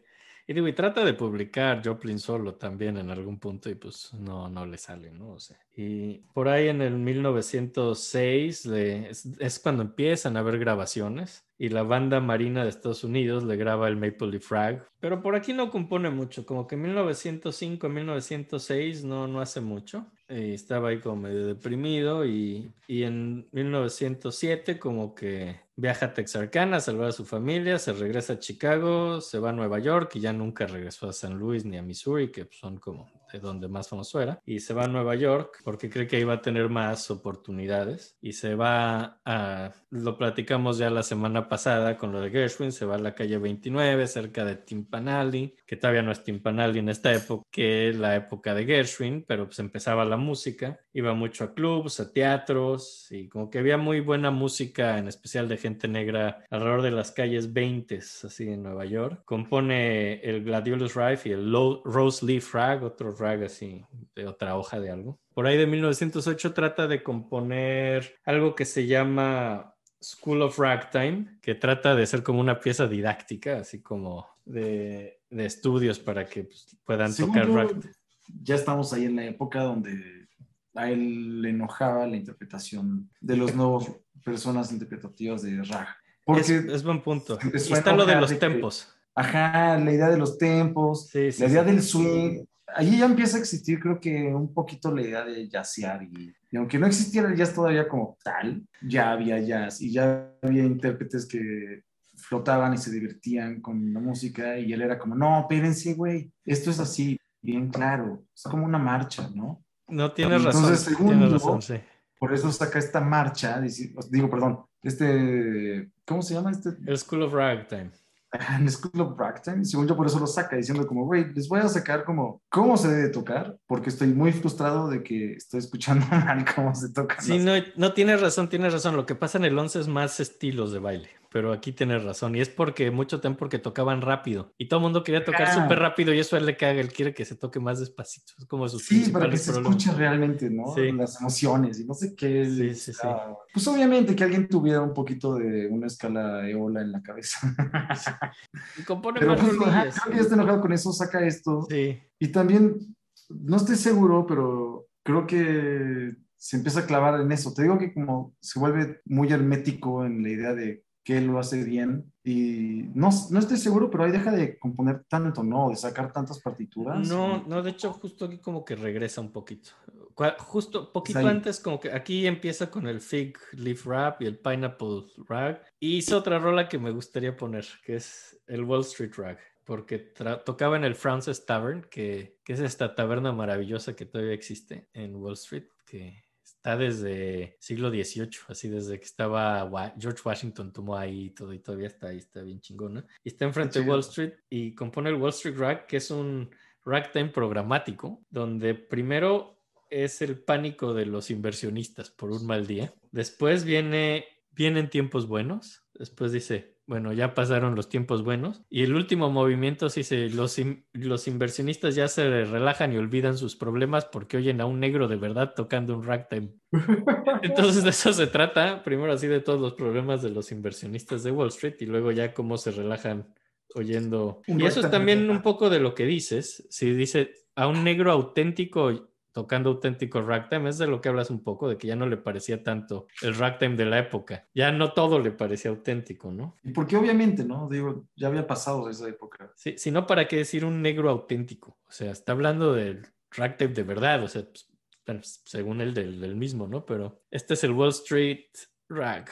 S3: Y digo, y trata de publicar Joplin solo también en algún punto y pues no, no le sale, ¿no? O sea, y por ahí en el 1906 le- es, es cuando empiezan a haber grabaciones y la banda marina de Estados Unidos le graba el Maple Leaf Rag, pero por aquí no compone mucho, como que en 1905, 1906 no, no hace mucho. Y estaba ahí como medio deprimido y, y en 1907 como que viaja a Texarkana a salvar a su familia, se regresa a Chicago, se va a Nueva York y ya nunca regresó a San Luis ni a Missouri, que son como donde más famoso era, y se va a Nueva York porque cree que iba a tener más oportunidades y se va a, lo platicamos ya la semana pasada con lo de Gershwin, se va a la calle 29 cerca de Timpanali, que todavía no es Timpanali en esta época, que la época de Gershwin, pero pues empezaba la música, iba mucho a clubs, a teatros y como que había muy buena música, en especial de gente negra alrededor de las calles 20, así en Nueva York. Compone el Gladiolus Rife y el Rose Leaf Rag, otro rag así de otra hoja de algo. Por ahí de 1908 trata de componer algo que se llama School of Ragtime, que trata de ser como una pieza didáctica, así como de, de estudios para que pues, puedan
S2: Según
S3: tocar
S2: yo,
S3: ragtime.
S2: ya estamos ahí en la época donde a él le enojaba la interpretación de los nuevos personas interpretativas de Rag. Porque,
S3: Es, es buen punto. Está lo de los
S2: de que-
S3: tempos.
S2: ajá, la idea de los tempos,
S3: Sí, sí,
S2: la idea
S3: sí.
S2: del swing, allí ya empieza a existir creo que un poquito la idea de jazzear y, y aunque no existiera el jazz todavía como tal, ya había jazz y ya había intérpretes que flotaban y se divertían con la música y él era como, no, espérense, güey, esto es así, bien claro, es como una marcha, ¿no?
S3: No, tienes
S2: Entonces,
S3: razón. sí.
S2: Por eso saca esta marcha, digo, perdón, este, ¿cómo se llama este?
S3: El School of Ragtime.
S2: En School of Ragtime, según yo por eso lo saca, diciendo como, güey, les voy a sacar como cómo se debe tocar, porque estoy muy frustrado de que estoy escuchando [laughs] mal cómo se toca.
S3: Sí, no, no tienes razón, tienes razón. Lo que pasa en el 11 es más estilos de baile, pero aquí tienes razón. Y es porque mucho tiempo porque tocaban rápido y todo el mundo quería tocar
S2: Ajá.
S3: súper rápido y eso a él le caga. Él quiere que se toque más despacito. Es como sus
S2: Sí, para que se
S3: problemas.
S2: escuche realmente, ¿no?
S3: Sí.
S2: Las emociones y no sé qué.
S3: Sí, sí, sí.
S2: Pues obviamente que alguien tuviera un poquito de una escala eola en la cabeza. [laughs]
S3: Y compone
S2: Pero
S3: más
S2: pues, ajá, creo que ya está enojado con eso, saca esto.
S3: Sí,
S2: Y también, no estoy seguro, pero creo que se empieza a clavar en eso. Te digo que como se vuelve muy hermético en la idea de que él lo hace bien y no, no estoy seguro, pero ahí deja de componer tanto, ¿no? De sacar tantas partituras.
S3: No, no, de hecho, justo aquí como que regresa un poquito. Justo poquito
S2: ahí.
S3: antes, como que aquí empieza con el Fig Leaf Rap y el Pineapple Rag. Y hizo otra rola que me gustaría poner, que es el Wall Street Rag. Porque tocaba en el Francis Tavern, que, que es esta taberna maravillosa que todavía existe en Wall Street, que está desde siglo XVIII, así desde que estaba George Washington tomó ahí todo, y todavía está ahí, está bien chingona. Y está enfrente de. Wall Street y compone el Wall Street Rag, que es un ragtime programático, donde primero es el pánico de los inversionistas por un mal día. Después viene, vienen tiempos buenos. Después dice, bueno, ya pasaron los tiempos buenos. Y el último movimiento sí dice, los, in- los inversionistas ya se relajan y olvidan sus problemas porque oyen a un negro de verdad tocando un ragtime. [laughs] Entonces de eso se trata. Primero así de todos los problemas de los inversionistas de Wall Street y luego ya cómo se relajan oyendo. Y eso es también un poco de lo que dices. Si dice a un negro auténtico tocando auténtico ragtime, es de lo que hablas un poco, de que ya no le parecía tanto el ragtime de la época. Ya no todo le parecía auténtico, ¿no?
S2: Y porque obviamente, ¿no? Digo, ya había pasado esa época.
S3: Sí, si no, ¿para qué decir un negro auténtico? O sea, está hablando del ragtime de verdad, o sea, pues, según el del, del mismo, ¿no? Pero este es el Wall Street Rag.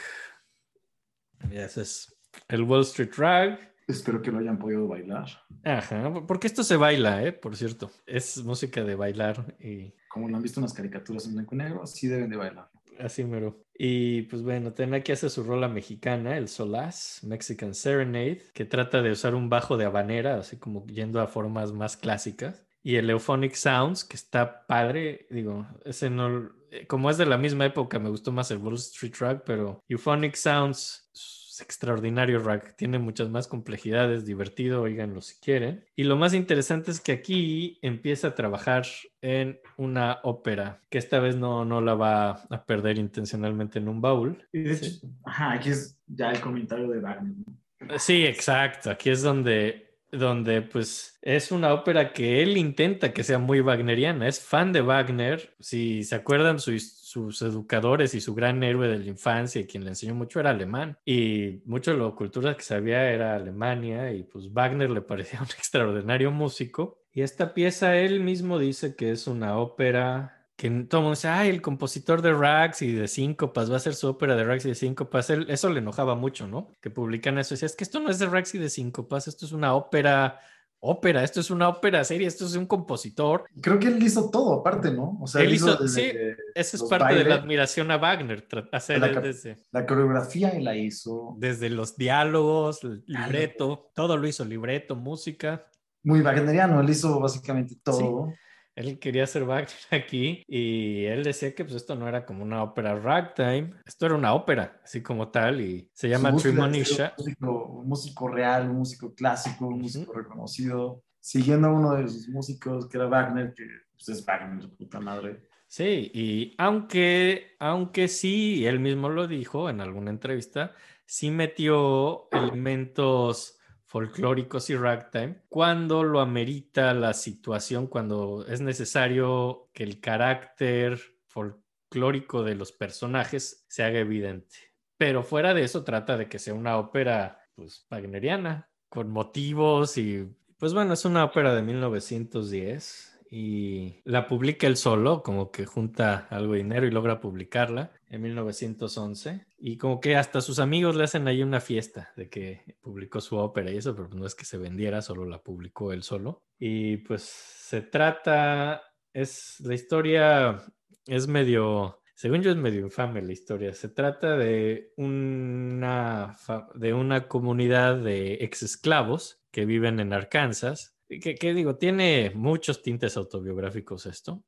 S3: Y ese es el Wall Street Rag.
S2: Espero que lo hayan podido bailar.
S3: Ajá, porque esto se baila, ¿eh? Por cierto. Es música de bailar y
S2: Como lo han visto en las caricaturas en blanco y negro, sí deben de bailar.
S3: así mero. Y pues bueno, ten aquí hace su rola mexicana, el Solaz, Mexican Serenade, que trata de usar un bajo de habanera, así como yendo a formas más clásicas. Y el Euphonic Sounds, que está padre, digo, ese no, eh, como es de la misma época, me gustó más el Wall Street Rag, pero Euphonic Sounds es extraordinario rag, tiene muchas más complejidades, divertido, oíganlo si quieren. Y lo más interesante es que aquí empieza a trabajar en una ópera, que esta vez no, no la va a perder intencionalmente en un baúl.
S2: Y de hecho,
S3: Sí.
S2: ajá, aquí es ya el comentario de Wagner. ¿no?
S3: Sí, exacto. Aquí es donde, donde pues es una ópera que él intenta que sea muy wagneriana. Es fan de Wagner. Si se acuerdan, su- sus educadores y su gran héroe de la infancia y quien le enseñó mucho era alemán. Y mucho de la cultura que sabía era Alemania y pues Wagner le [laughs] parecía un extraordinario músico. Y esta pieza él mismo dice que es una ópera que todo el mundo dice, ay, el compositor de rags y de síncopas va a hacer su ópera de rags y de síncopas. Él- eso le enojaba mucho, ¿no? Que publican eso. Decía, es que esto no es de rags y de síncopas, esto es una ópera, ópera, esto es una ópera seria, esto es un compositor.
S2: Creo que él hizo todo aparte, ¿no? O sea,
S3: Él
S2: él hizo,
S3: hizo- sí. Esa es parte de la admiración a Wagner, hacer
S2: La
S3: desde,
S2: la coreografía él la hizo.
S3: desde los diálogos, el libreto, todo lo hizo, libreto, música.
S2: Muy wagneriano, él hizo básicamente todo.
S3: Él quería hacer Wagner [laughs] aquí y él decía que pues esto no era como una ópera ragtime, esto era una ópera, así como tal, y se llama
S2: de ser
S3: Tremonisha.
S2: Un músico, un músico real, un músico clásico, un músico reconocido, siguiendo a uno de sus músicos que era Wagner, que pues, es Wagner, puta madre.
S3: Sí, y aunque, aunque sí, él mismo lo dijo en alguna entrevista, sí metió elementos folclóricos y ragtime cuando lo amerita la situación, cuando es necesario que el carácter folclórico de los personajes se haga evidente. Pero fuera de eso trata de que sea una ópera pues wagneriana, con motivos y pues bueno, es una ópera de 1910 y la publica él solo, como que junta algo de dinero y logra publicarla en 1911 y como que hasta sus amigos le hacen ahí una fiesta de que publicó su ópera y eso, pero no es que se vendiera, solo la publicó él solo. Y pues se trata, es la historia es medio, según yo es medio infame la historia. Se trata de una, de una comunidad de ex esclavos que viven en Arkansas. Que, que digo, tiene muchos tintes autobiográficos esto.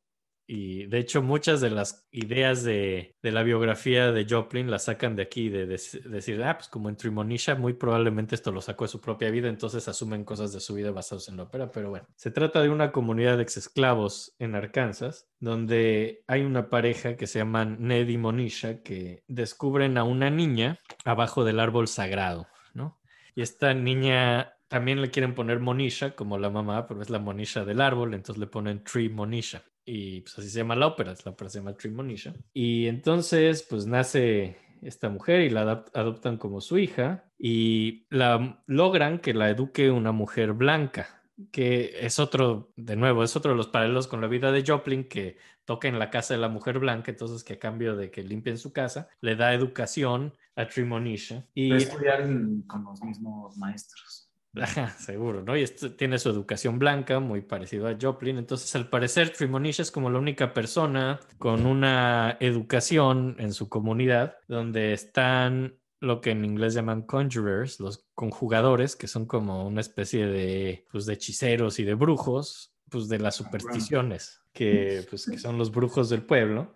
S3: Y de hecho, muchas de las ideas de, de la biografía de Joplin las sacan de aquí, de, dec- decir, ah, pues como en Trimonisha, muy probablemente esto lo sacó de su propia vida, entonces asumen cosas de su vida basadas en la ópera. Pero bueno, se trata de una comunidad de exesclavos en Arkansas, donde hay una pareja que se llaman Ned y Monisha, que descubren a una niña abajo del árbol sagrado, ¿no? Y esta niña también le quieren poner Monisha como la mamá, pero es la Monisha del árbol, entonces le ponen Tree Monisha. Y pues así se llama la ópera, la ópera se llama Tree Monisha. Y entonces pues nace esta mujer y la adoptan como su hija y la logran que la eduque una mujer blanca, que es otro, de nuevo, es otro de los paralelos con la vida de Joplin, que toca en la casa de la mujer blanca, entonces que a cambio de que limpien su casa, le da educación a Trimonisha. Y
S2: estudiar con los mismos maestros.
S3: Ajá, [laughs] seguro, ¿no? Y esto tiene su educación blanca, muy parecido a Joplin. Entonces, al parecer, Trimonisha es como la única persona con una educación en su comunidad donde están lo que en inglés llaman conjurers, los conjugadores, que son como una especie de, pues, de hechiceros y de brujos, pues de las supersticiones, que, pues, que son los brujos del pueblo.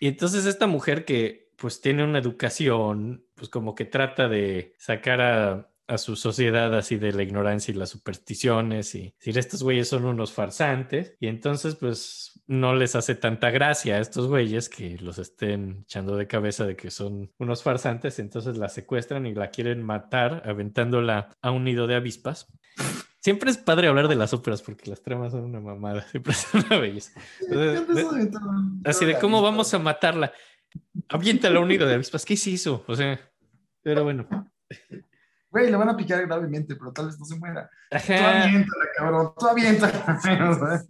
S3: Y entonces esta mujer que pues tiene una educación, pues como que trata de sacar a, a su sociedad así de la ignorancia y las supersticiones y decir estos güeyes son unos farsantes y entonces pues no les hace tanta gracia a estos güeyes que los estén echando de cabeza de que son unos farsantes, entonces la secuestran y la quieren matar aventándola a un nido de avispas. Siempre es padre hablar de las óperas porque las tramas son una mamada, siempre son una belleza. Entonces, de- así de cómo vamos a matarla. Aviéntala un nido de avispas. ¿Qué se hizo? O sea, pero bueno.
S2: Güey, le van a picar gravemente, pero tal vez no se muera. Tú
S3: Ajá.
S2: aviéntala, cabrón, tú aviéntala. [laughs]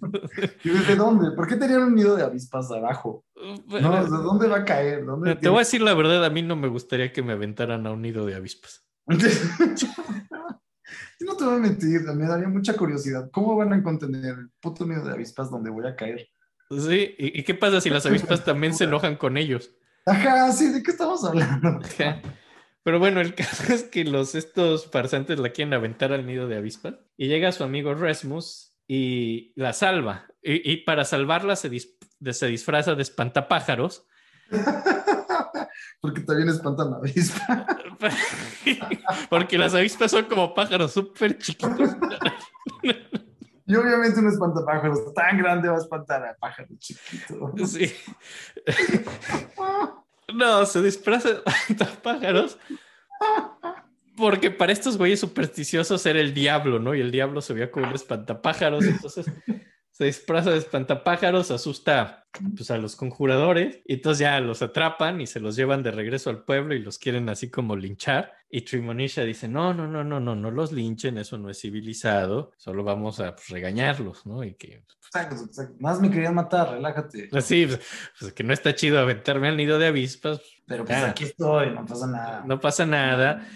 S2: ¿Y desde dónde? ¿Por qué tenían un nido de avispas abajo? No, ¿de dónde va a caer? ¿Dónde
S3: Te voy a decir la verdad, a mí no me gustaría que me aventaran a un nido de avispas.
S2: Yo [laughs] no te voy a mentir, me daría mucha curiosidad. ¿Cómo van a contener el puto nido de avispas donde voy a caer?
S3: Sí, ¿y, y qué pasa si las avispas también se enojan con ellos?
S2: Ajá, sí, ¿de qué estamos hablando?
S3: Ajá. Pero bueno, el [laughs] caso es que los estos farsantes la quieren aventar al nido de avispas y llega su amigo Resmus y la salva. Y, y para salvarla se, dis- se disfraza de espantapájaros [laughs]
S2: Porque también espantan avispas. [laughs]
S3: porque las avispas son como pájaros súper chiquitos.
S2: Y obviamente un espantapájaros tan grande va a espantar a pájaros chiquitos.
S3: Sí. No, se disfraza [laughs] de espantapájaros porque para estos güeyes supersticiosos era el diablo, ¿no? Y el diablo se veía como un espantapájaros, entonces se disfraza de espantapájaros, asusta pues, a los conjuradores, y entonces ya los atrapan y se los llevan de regreso al pueblo y los quieren así como linchar. Y Trimonisha dice, no, no, no, no, no, no los linchen, eso no es civilizado, solo vamos a pues, regañarlos, ¿no? Y que
S2: Exacto, exacto. Más me querían matar, relájate.
S3: Así, pues, pues, que no está chido aventarme al nido de avispas,
S2: Pero pues aquí estoy, no pasa nada.
S3: no pasa nada.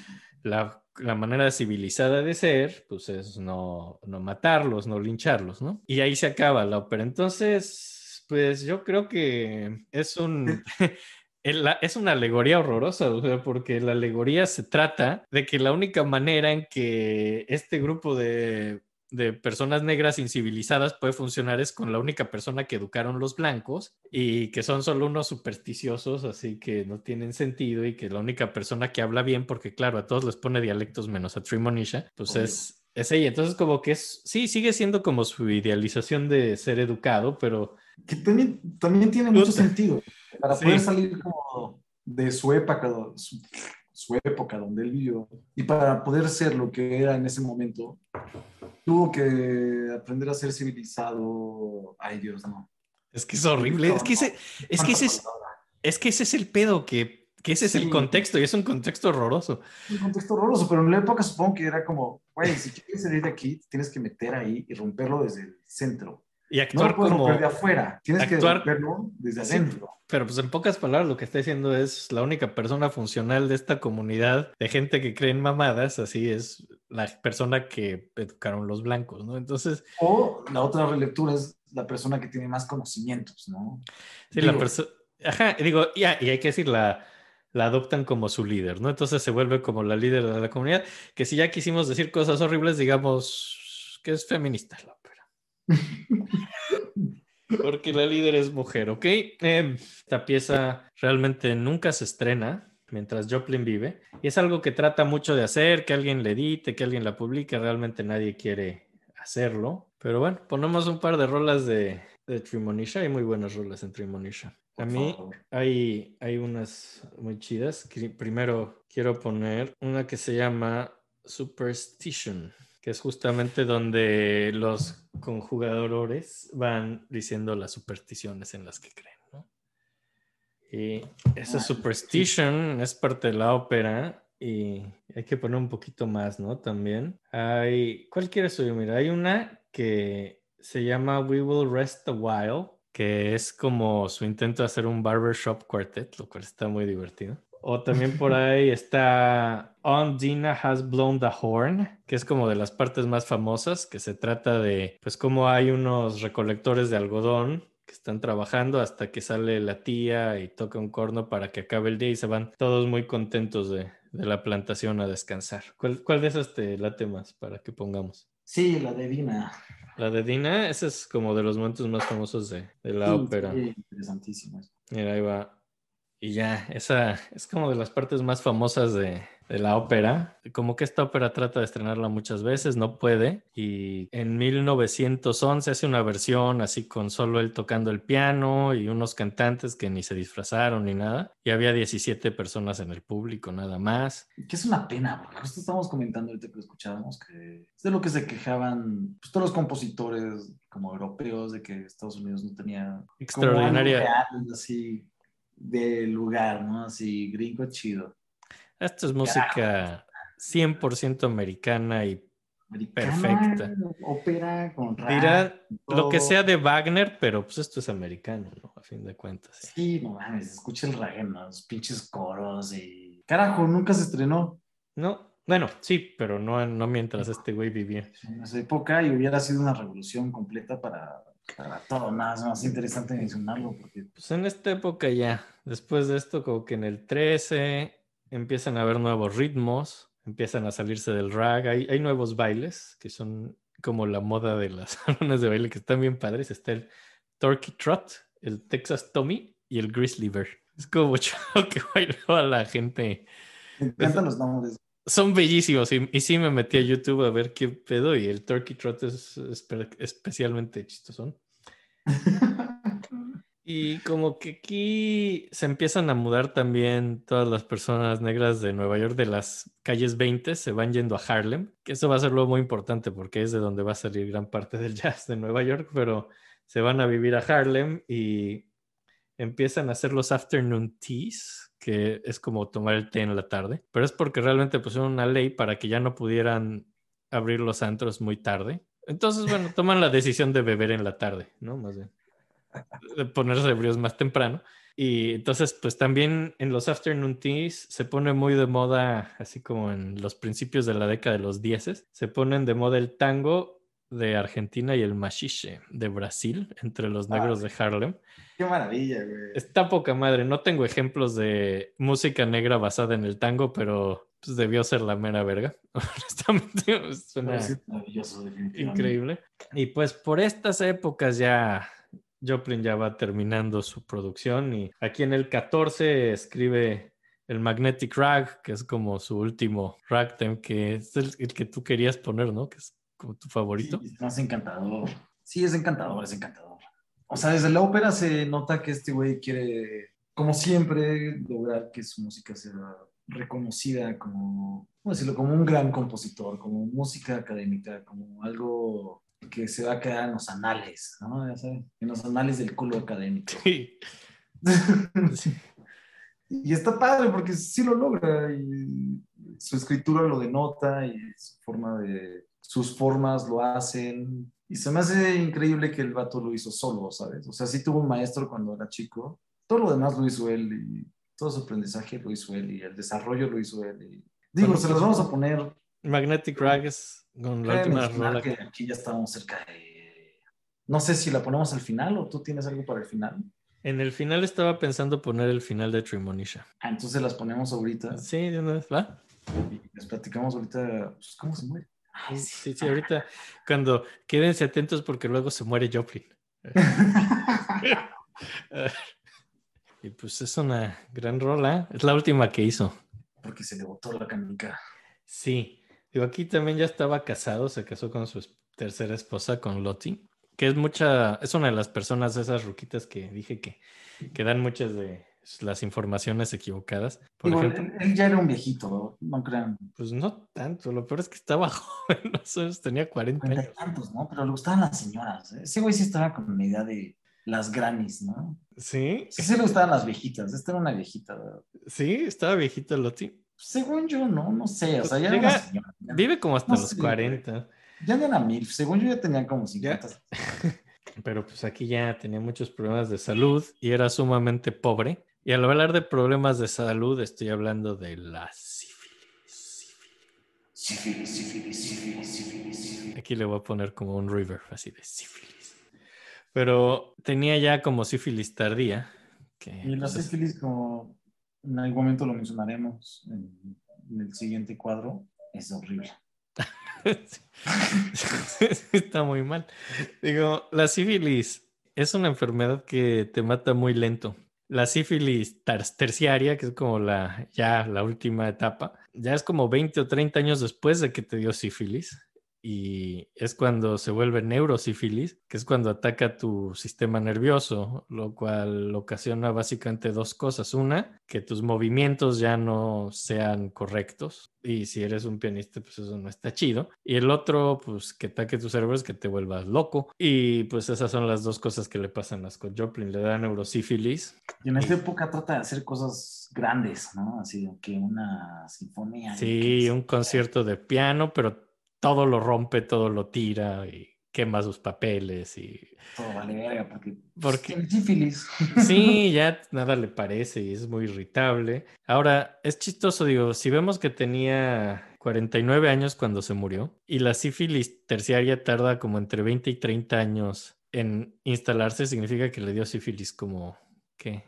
S3: La, la manera civilizada de ser, pues es no, no matarlos, no lincharlos, ¿no? Y ahí se acaba la ópera. Entonces, pues yo creo que es un... [laughs] Es una alegoría horrorosa, o sea, porque la alegoría se trata de que la única manera en que este grupo de, de personas negras incivilizadas puede funcionar es con la única persona que educaron los blancos y que son solo unos supersticiosos, así que no tienen sentido y que la única persona que habla bien, porque claro, a todos les pone dialectos menos a Trimonisha, pues
S2: Obvio.
S3: es, es ella. Entonces como que es, sí, sigue siendo como su idealización de ser educado, pero
S2: Que también, también tiene mucho sentido. Para
S3: Sí.
S2: poder salir como de su época, su, su época donde él vivió, y para poder ser lo que era en ese momento, tuvo que aprender a ser civilizado. Ay, Dios, no.
S3: es que es horrible. Es que ese, es que ese es, es que ese es el pedo, que, que ese es el contexto y es un contexto horroroso.
S2: un contexto horroroso, pero en la época supongo que era como, güey, si quieres salir de aquí, tienes que meter ahí y romperlo desde el centro.
S3: Y
S2: No
S3: actuar
S2: lo puedes
S3: como...
S2: romper de afuera, tienes
S3: actuar-
S2: que romperlo desde
S3: Sí.
S2: adentro.
S3: Pero pues en pocas palabras lo que está diciendo es la única persona funcional de esta comunidad de gente que cree en mamadas, así es la persona que educaron los blancos, ¿no? Entonces,
S2: O la otra relectura es la persona que tiene más conocimientos, ¿no?
S3: sí, la persona... Ajá, digo, ya, y hay que decir, la, la adoptan como su líder, ¿no? Entonces se vuelve como la líder de la comunidad, que si ya quisimos decir cosas horribles, digamos que es feminista ópera. Porque la líder es mujer, ¿ok? Em, esta pieza realmente nunca se estrena mientras Joplin vive y es algo que trata mucho de hacer, que alguien le edite, que alguien la publique, realmente nadie quiere hacerlo. Pero bueno, ponemos un par de rolas de, de Trimonisha, hay muy buenas rolas en Trimonisha. A mí hay, hay unas muy chidas. Primero quiero poner una que se llama Superstition, que es justamente donde los conjugadores van diciendo las supersticiones en las que creen. ¿no? Y esa Superstition es parte de la ópera y hay que poner un poquito más, ¿no? También hay, ¿cuál quieres oír? Mira, hay una que se llama We Will Rest a While, que es como su intento de hacer un barbershop quartet, lo cual está muy divertido. O también por [laughs] ahí está On Dina Has Blown the Horn, que es como de las partes más famosas, que se trata de, pues, como hay unos recolectores de algodón que están trabajando hasta que sale la tía y toca un corno para que acabe el día y se van todos muy contentos de, de la plantación a descansar. ¿Cuál, ¿Cuál de esas te late más para que pongamos?
S2: Sí, la de Dina.
S3: La de Dina, ese es como de los momentos más famosos de, de la
S2: Sí,
S3: ópera.
S2: sí, interesantísimo.
S3: Mira, ahí va. Y ya, esa es como de las partes más famosas de, de la ópera. Como que esta ópera trata de estrenarla muchas veces, no puede. Y en 1911 hace una versión así con solo él tocando el piano y unos cantantes que ni se disfrazaron ni nada. Y había 17 personas en el público, nada más.
S2: Que es una pena, porque justo estábamos comentando ahorita que lo escuchábamos, que es de lo que se quejaban pues, todos los compositores como europeos, de que Estados Unidos no tenía... como algo
S3: Extraordinaria.
S2: real, así de lugar, ¿no? Así gringo chido.
S3: Esto es música 100% americana y
S2: Americana,
S3: Perfecta.
S2: Ópera con rap.
S3: dirá lo que sea de Wagner, pero pues esto es americano, ¿no? A fin de cuentas. sí.
S2: Sí, no mames, escucha el los pinches coros y... Carajo, nunca se estrenó
S3: No, bueno, sí, pero no, no mientras este güey vivía.
S2: en esa época y hubiera sido una revolución completa para, para todo. Es más interesante mencionarlo porque
S3: Pues en esta época ya, después de esto, como que en el 13 empiezan a haber nuevos ritmos, empiezan a salirse del rag, hay, hay nuevos bailes que son como la moda de las [laughs] salones de baile que están bien padres. Está el Turkey Trot, el Texas Tommy y el Grizzly Bear. Es como mucho [laughs] que bailaba la gente.
S2: me encantan los nombres.
S3: Son bellísimos y, y sí me metí a YouTube a ver qué pedo y el Turkey Trot es espe- especialmente chistosón. [laughs] Y como que aquí se empiezan a mudar también todas las personas negras de Nueva York de las calles 20, se van yendo a Harlem, que eso va a ser luego muy importante porque es de donde va a salir gran parte del jazz de Nueva York, pero se van a vivir a Harlem y empiezan a hacer los afternoon teas, que es como tomar el té en la tarde, pero es porque realmente pusieron una ley para que ya no pudieran abrir los antros muy tarde. Entonces, bueno, [laughs] toman la decisión de beber en la tarde, ¿no? Más bien de ponerse ebrios más temprano. Y entonces, pues también en los afternoon teas se pone muy de moda, así como en los principios de la década de los 10, se ponen de moda el tango de Argentina y el machiche de Brasil, entre los negros de Harlem.
S2: Qué maravilla, güey.
S3: Está poca madre, no tengo ejemplos de música negra basada en el tango, pero pues, debió ser la mera verga. [laughs] Honestamente, suena increíble. Y pues por estas épocas ya Joplin ya va terminando su producción y aquí en el 14 escribe el Magnetic Rag, que es como su último ragtime, que es el, el que tú querías poner, ¿no? Que es como tu favorito.
S2: Sí, es más encantador. Sí, es encantador, es encantador. O sea, desde la ópera se nota que este güey quiere, como siempre, lograr que su música sea reconocida como, ¿cómo decirlo? Como un gran compositor, como música académica, como algo que se va a quedar en los anales, ¿no? Ya sabes, en los anales del culo académico.
S3: Sí. [laughs] Sí.
S2: Y está padre porque sí lo logra y su escritura lo denota y su forma de, sus formas lo hacen. Y se me hace increíble que el vato lo hizo solo, ¿sabes? O sea, sí tuvo un maestro cuando era chico, todo lo demás lo hizo él y todo su aprendizaje lo hizo él y el desarrollo lo hizo él. Y, digo,
S3: Bueno,
S2: se los vamos a poner.
S3: Magnetic Rag es con la última rola.
S2: que aquí ya estamos cerca de... No sé si la ponemos al final o tú tienes algo para el final.
S3: En el final estaba pensando poner el final de Trimonisha.
S2: Ah, entonces las ponemos ahorita
S3: Sí, de una vez, ¿va?
S2: y les platicamos ahorita pues, cómo se muere. Ay, sí.
S3: Sí, sí, ahorita cuando quédense atentos porque luego se muere Joplin. [laughs] Y pues es una gran rola. Es la última que hizo.
S2: Porque se le botó la canica.
S3: Sí. Digo, aquí también ya estaba casado, se casó con su tercera esposa, con Lottie, que es mucha, es una de las personas, esas ruquitas que dije que, que dan muchas de las informaciones equivocadas. Por
S2: Digo,
S3: ejemplo,
S2: él, él ya era un viejito, no crean.
S3: pues no tanto, lo peor es que estaba [laughs] joven, no sé, tenía 40
S2: Cuarenta
S3: años.
S2: y tantos, ¿no? Pero le gustaban las señoras. ¿eh? Ese güey sí estaba con la idea de las grannies, ¿no?
S3: Sí,
S2: Sí, sí le gustaban las viejitas. Esta era una viejita. ¿verdad?
S3: sí, estaba viejita Lottie.
S2: Según yo, no, no sé. O sea, ya
S3: Llega-
S2: era una señora. Ya,
S3: Vive como hasta
S2: No
S3: los
S2: sé,
S3: 40.
S2: ya no era mil. Según yo, ya tenía como 50. [laughs]
S3: Pero pues aquí ya tenía muchos problemas de salud y era sumamente pobre. Y al hablar de problemas de salud, estoy hablando de la sífilis. sífilis.
S2: Sífilis, sífilis, sífilis, sífilis, sífilis.
S3: Aquí le voy a poner como un river, así de sífilis. Pero tenía ya como sífilis tardía. Que,
S2: Y la
S3: pues,
S2: sífilis, como en algún momento lo mencionaremos en, en el siguiente cuadro, es horrible. [laughs]
S3: Está muy mal. Digo, la sífilis es una enfermedad que te mata muy lento. La sífilis terciaria, que es como la ya la última etapa, ya es como 20 o 30 años después de que te dio sífilis y es cuando se vuelve neurosífilis, que es cuando ataca tu sistema nervioso, lo cual ocasiona básicamente dos cosas. Una, que tus movimientos ya no sean correctos y si eres un pianista, pues eso no está chido. Y el otro, pues que ataque tu cerebro es que te vuelvas loco. Y pues esas son las dos cosas que le pasan a Scott Joplin. Le da neurosífilis.
S2: Y en esta época trata de hacer cosas grandes, ¿no? Así que una sinfonía.
S3: Sí, un concierto de piano, pero todo lo rompe, todo lo tira y quema sus papeles y...
S2: Todo vale verga porque...
S3: porque
S2: sífilis.
S3: Sí, [laughs] ya nada le parece y es muy irritable. Ahora, es chistoso, digo, si vemos que tenía 49 años cuando se murió y la sífilis terciaria tarda como entre 20 y 30 años en instalarse, significa que le dio sífilis como, ¿qué?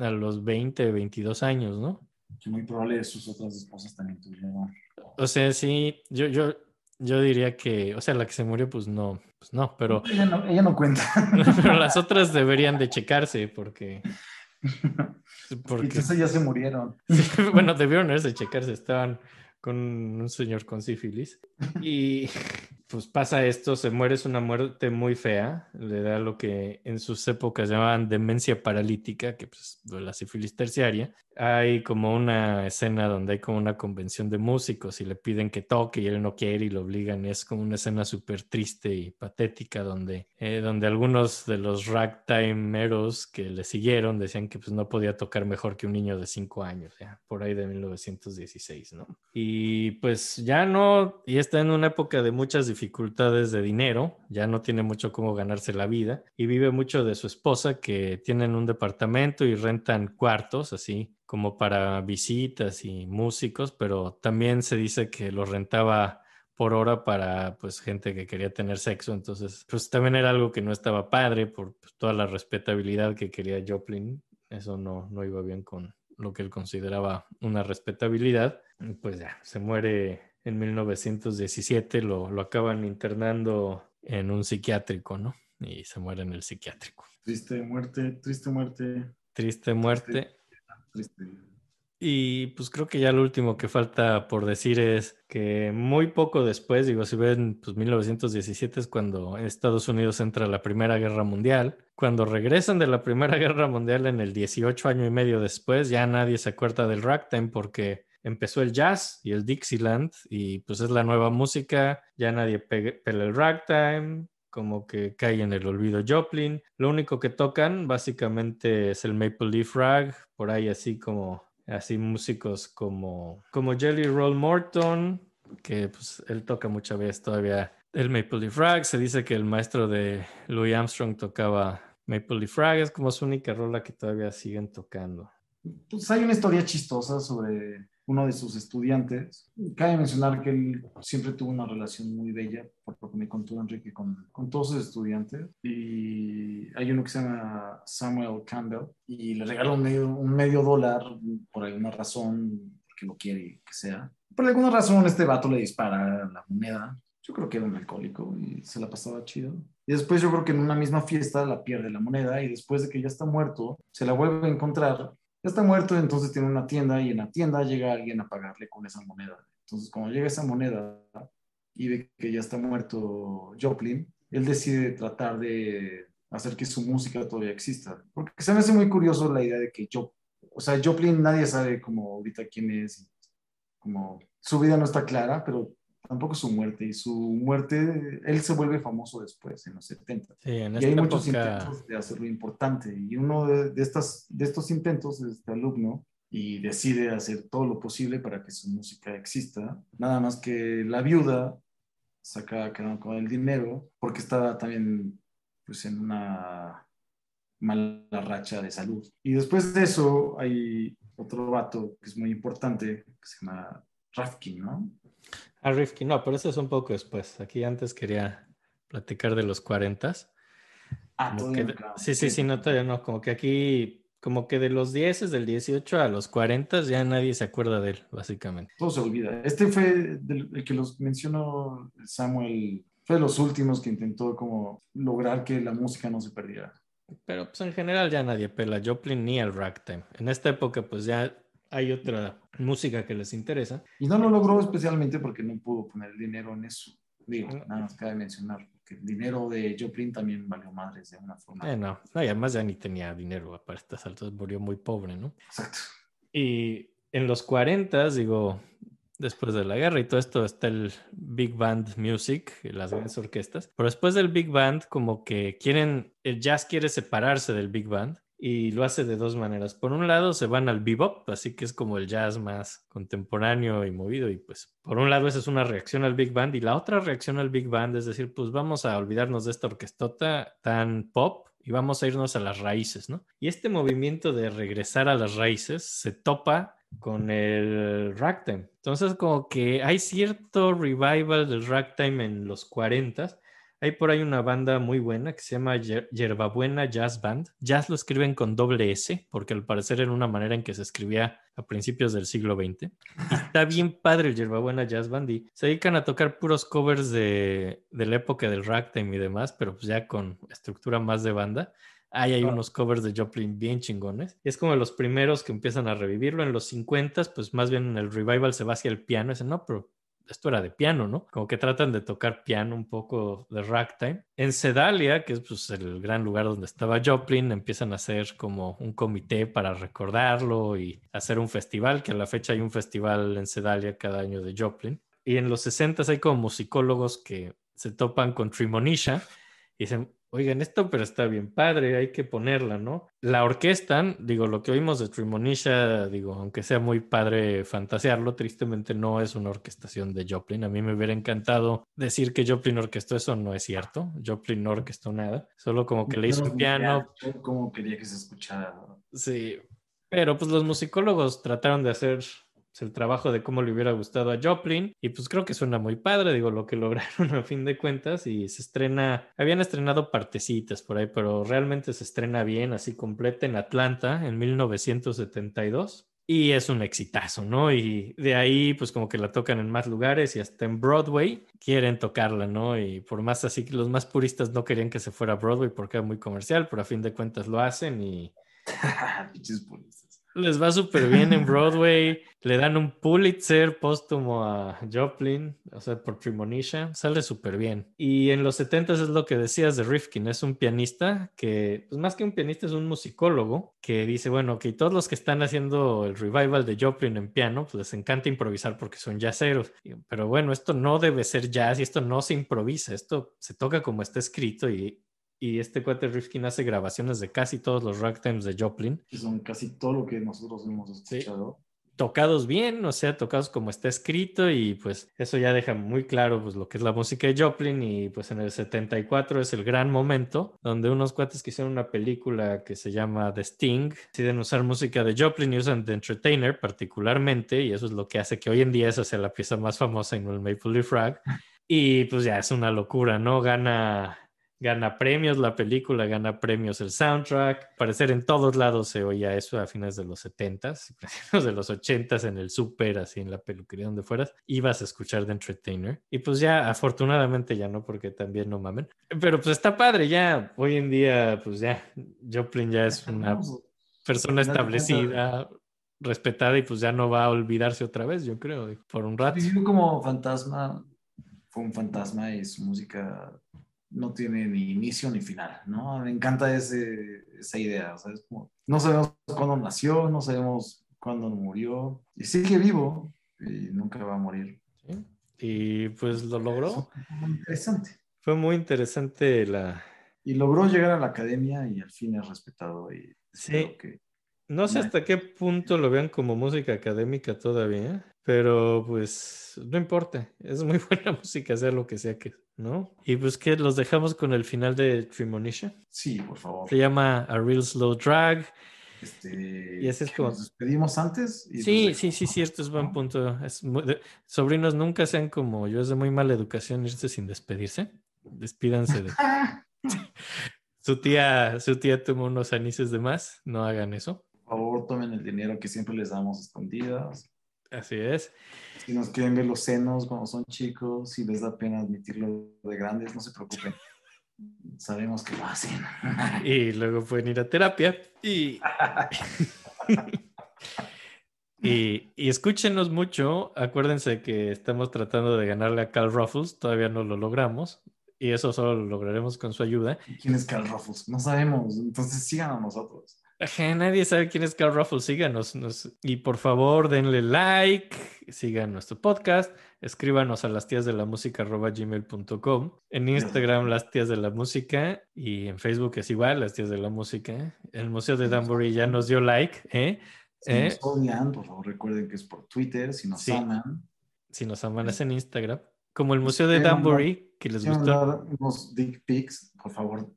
S3: a los 20, 22 años, ¿no?
S2: muy probable sus otras esposas también tuvieron.
S3: O sea, sí, yo, yo, yo diría que, o sea, la que se murió, pues no, pues no, pero...
S2: Ella no, ella no cuenta. [laughs]
S3: pero las [laughs] otras deberían de checarse porque...
S2: porque... Entonces ya se murieron. [laughs]
S3: bueno, debieron de checarse, estaban con un señor con sífilis. Y pues pasa esto, se muere, es una muerte muy fea, le da lo que en sus épocas llamaban demencia paralítica, que pues la sífilis terciaria. Hay como una escena donde hay como una convención de músicos y le piden que toque y él no quiere y lo obligan. Es como una escena súper triste y patética donde, eh, donde algunos de los ragtimeros que le siguieron decían que pues no podía tocar mejor que un niño de cinco años, ya, por ahí de 1916, ¿no? Y pues ya no, y está en una época de muchas dificultades de dinero, ya no tiene mucho cómo ganarse la vida y vive mucho de su esposa que tienen un departamento y rentan cuartos así como para visitas y músicos, pero también se dice que lo rentaba por hora para pues gente que quería tener sexo, entonces pues también era algo que no estaba padre por pues, toda la respetabilidad que quería Joplin, eso no, no iba bien con lo que él consideraba una respetabilidad, pues ya, se muere en 1917, lo, lo acaban internando en un psiquiátrico, ¿no? Y se muere en el psiquiátrico.
S2: Triste muerte, triste muerte.
S3: Triste muerte. Triste. Y pues creo que ya lo último que falta por decir es que muy poco después, digo, si ven, pues 1917 es cuando Estados Unidos entra a la Primera Guerra Mundial. Cuando regresan de la Primera [laughs] Guerra Mundial en el 18 año y medio después, ya nadie se acuerda del ragtime porque empezó el jazz y el Dixieland y pues es la nueva música, ya nadie pela el ragtime, como que cae en el olvido Joplin. Lo único que tocan básicamente es el Maple Leaf Rag, por ahí así como así músicos como como Jelly Roll Morton, que pues él toca muchas veces todavía el Maple Leaf Rag, se dice que el maestro de Louis Armstrong tocaba Maple Leaf Rag, es como su única rola que todavía siguen tocando.
S2: Pues hay una historia chistosa sobre uno de sus estudiantes. Cabe mencionar que él siempre tuvo una relación muy bella, por lo que me contó Enrique, con, con todos sus estudiantes. Y hay uno que se llama Samuel Campbell y le regaló un medio, un medio dólar por alguna razón, porque lo quiere que sea. Por alguna razón este vato le dispara la moneda. Yo creo que era un alcohólico y se la pasaba chido. Y después yo creo que en una misma fiesta la pierde la moneda y después de que ya está muerto, se la vuelve a encontrar está muerto, entonces tiene una tienda y en la tienda llega alguien a pagarle con esa moneda. Entonces, cuando llega esa moneda y ve que ya está muerto Joplin, él decide tratar de hacer que su música todavía exista. Porque se me hace muy curioso la idea de que yo, o sea, Joplin nadie sabe como ahorita quién es, como su vida no está clara, pero tampoco su muerte. Y su muerte, él se vuelve famoso después, en los 70.
S3: Sí, en
S2: y hay muchos intentos de hacerlo importante. Y uno de, estas, de estos intentos es este alumno y decide hacer todo lo posible para que su música exista. Nada más que la viuda saca con el dinero porque estaba también pues, en una mala racha de salud. Y después de eso hay otro vato que es muy importante, que se llama Rafkin, ¿no?
S3: A Rifkin, no, pero eso es un poco después. Aquí antes quería platicar de los 40.
S2: Ah,
S3: Sí, sí, sí, no, todavía no. Como que aquí, como que de los 10, del 18 a los 40, ya nadie se acuerda de él, básicamente.
S2: Todo se olvida. Este fue el que los mencionó Samuel, fue de los últimos que intentó como lograr que la música no se perdiera.
S3: Pero pues en general ya nadie pela Joplin ni el ragtime. En esta época pues ya hay otra música que les interesa.
S4: Y no lo logró especialmente porque no pudo poner el dinero en eso. Digo, nada más cabe mencionar, porque el dinero de Joplin también valió madres de una forma.
S3: Eh, no, no, y además ya ni tenía dinero para estas altas, murió muy pobre, ¿no?
S4: Exacto.
S3: Y en los 40, digo, después de la guerra y todo esto está el Big Band Music, las grandes orquestas. Pero después del Big Band, como que quieren, el jazz quiere separarse del Big Band y lo hace de dos maneras. Por un lado se van al bebop, así que es como el jazz más contemporáneo y movido y pues por un lado esa es una reacción al Big Band y la otra reacción al Big Band es decir, pues vamos a olvidarnos de esta orquestota tan pop y vamos a irnos a las raíces, ¿no? Y este movimiento de regresar a las raíces se topa con el ragtime. Entonces como que hay cierto revival del ragtime en los 40 hay por ahí una banda muy buena que se llama Yerbabuena Jazz Band. Jazz lo escriben con doble S, porque al parecer era una manera en que se escribía a principios del siglo XX. Y está [laughs] bien padre el Yerbabuena Jazz Band y se dedican a tocar puros covers de, de la época del ragtime y demás, pero pues ya con estructura más de banda. Ahí hay unos covers de Joplin bien chingones. Y es como los primeros que empiezan a revivirlo. En los 50, pues más bien el revival se va hacia el piano. Ese no, pero esto era de piano, ¿no? Como que tratan de tocar piano un poco de ragtime. En Sedalia, que es pues, el gran lugar donde estaba Joplin, empiezan a hacer como un comité para recordarlo y hacer un festival, que a la fecha hay un festival en Sedalia cada año de Joplin. Y en los 60 hay como musicólogos que se topan con Trimonisha y dicen, oigan, esto pero está bien padre, hay que ponerla, ¿no? La orquesta, digo, lo que oímos de Trimonisha, digo, aunque sea muy padre fantasearlo, tristemente no es una orquestación de Joplin. A mí me hubiera encantado decir que Joplin orquestó eso, no es cierto. Joplin no orquestó nada, solo como que le hizo un piano.
S4: Como quería que se escuchara.
S3: Sí, pero pues los musicólogos trataron de hacer el trabajo de cómo le hubiera gustado a Joplin y pues creo que suena muy padre, digo, lo que [laughs] lograron a fin de cuentas y se estrena, habían estrenado partecitas por ahí, pero realmente se estrena bien, así completa en Atlanta en 1972 y es un exitazo, ¿no? Y de ahí, pues como que la tocan en más lugares y hasta en Broadway quieren tocarla, ¿no? Y por más así que los más puristas no querían que se fuera a Broadway porque era muy comercial, pero a fin de cuentas lo hacen y... [laughs] Les va súper bien en Broadway. Le dan un Pulitzer póstumo a Joplin, o sea, por Primonisha. Sale súper bien. Y en los 70 es lo que decías de Rifkin. Es un pianista que, pues más que un pianista, es un musicólogo que dice, bueno, que todos los que están haciendo el revival de Joplin en piano, pues les encanta improvisar porque son jazzeros. Pero bueno, esto no debe ser jazz y esto no se improvisa. Esto se toca como está escrito y y este cuate Rifkin hace grabaciones de casi todos los ragtimes de Joplin.
S4: Que son casi todo lo que nosotros hemos escuchado.
S3: Tocados bien, o sea, tocados como está escrito y pues eso ya deja muy claro pues lo que es la música de Joplin y pues en el 74 es el gran momento donde unos cuates que hicieron una película que se llama The Sting deciden usar música de Joplin y usan The Entertainer particularmente y eso es lo que hace que hoy en día esa sea la pieza más famosa en el Maple Leaf Rag [laughs] y pues ya es una locura, ¿no? Gana Gana premios la película, gana premios el soundtrack. Parecer en todos lados se oía eso a fines de los 70s, [laughs] de los 80s en el súper, así en la peluquería donde fueras, ibas a escuchar The Entertainer. Y pues ya, afortunadamente ya no, porque también no mamen. Pero pues está padre, ya hoy en día, pues ya, Joplin ya es una persona establecida, respetada y pues ya no va a olvidarse otra vez, yo creo, por un rato.
S4: Vivió como fantasma, fue un fantasma y su música no tiene ni inicio ni final, ¿no? Me encanta ese, esa idea, no sabemos cuándo nació, no sabemos cuándo murió, y sigue vivo y nunca va a morir.
S3: Y pues lo logró.
S4: Fue muy interesante.
S3: Fue muy interesante la...
S4: Y logró llegar a la academia y al fin es respetado. Y
S3: sí. No sé hasta qué punto lo vean como música académica todavía, pero pues no importa. Es muy [laughs] buena música, sea lo que sea que ¿no? Y pues que los dejamos con el final de Trimonisha.
S4: Sí, por favor.
S3: Se llama A Real Slow Drag.
S4: Este,
S3: y ese es como...
S4: ¿Nos despedimos antes?
S3: sí, sí, sí, cierto, es buen punto. Es Sobrinos, nunca sean como yo, es de muy mala educación irse sin despedirse. Despídanse de... [laughs] su tía, su tía tomó unos anises de más, no hagan eso.
S4: Por favor, tomen el dinero que siempre les damos escondidas.
S3: Así es.
S4: Si nos quieren ver los senos cuando son chicos, si les da pena admitirlo de grandes, no se preocupen.
S2: sabemos que lo hacen. [laughs]
S3: y luego pueden ir a terapia y, [laughs] y, y escúchenos mucho. Acuérdense que estamos tratando de ganarle a Cal Ruffles, todavía no lo logramos y eso solo lo lograremos con su ayuda.
S2: ¿Quién es Cal Ruffles? No sabemos, entonces sigan a nosotros.
S3: Ajá, Nadie sabe quién es Cal Ruffles, síganos nos- y por favor denle like, sigan nuestro podcast, escríbanos a las tías de la música gmail.com, en Instagram [laughs] las tías de la música y en Facebook es igual, las tías de la música. El Museo de Danbury ya nos dio like, ¿eh?
S2: Si
S3: ¿Eh?
S2: nos odian, por favor recuerden que es por Twitter, si nos
S3: Sí.
S2: aman.
S3: Si nos aman es en Instagram. Como el Museo de Danbury, que les gustó.
S2: unos dick pics, por favor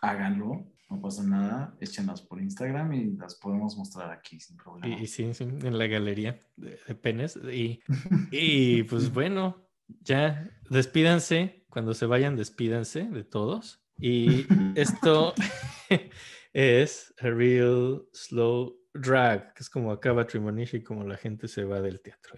S2: háganlo, no pasa nada, échenlas por Instagram y las podemos mostrar aquí sin problema.
S3: Y, y sí, sí, en la galería de, de penes. Y, [laughs] y pues bueno, ya despídanse. Cuando se vayan, despídanse de todos. Y [laughs] esto [laughs] es a real slow drag, que es como acaba Trimonishi, como la gente se va del teatro.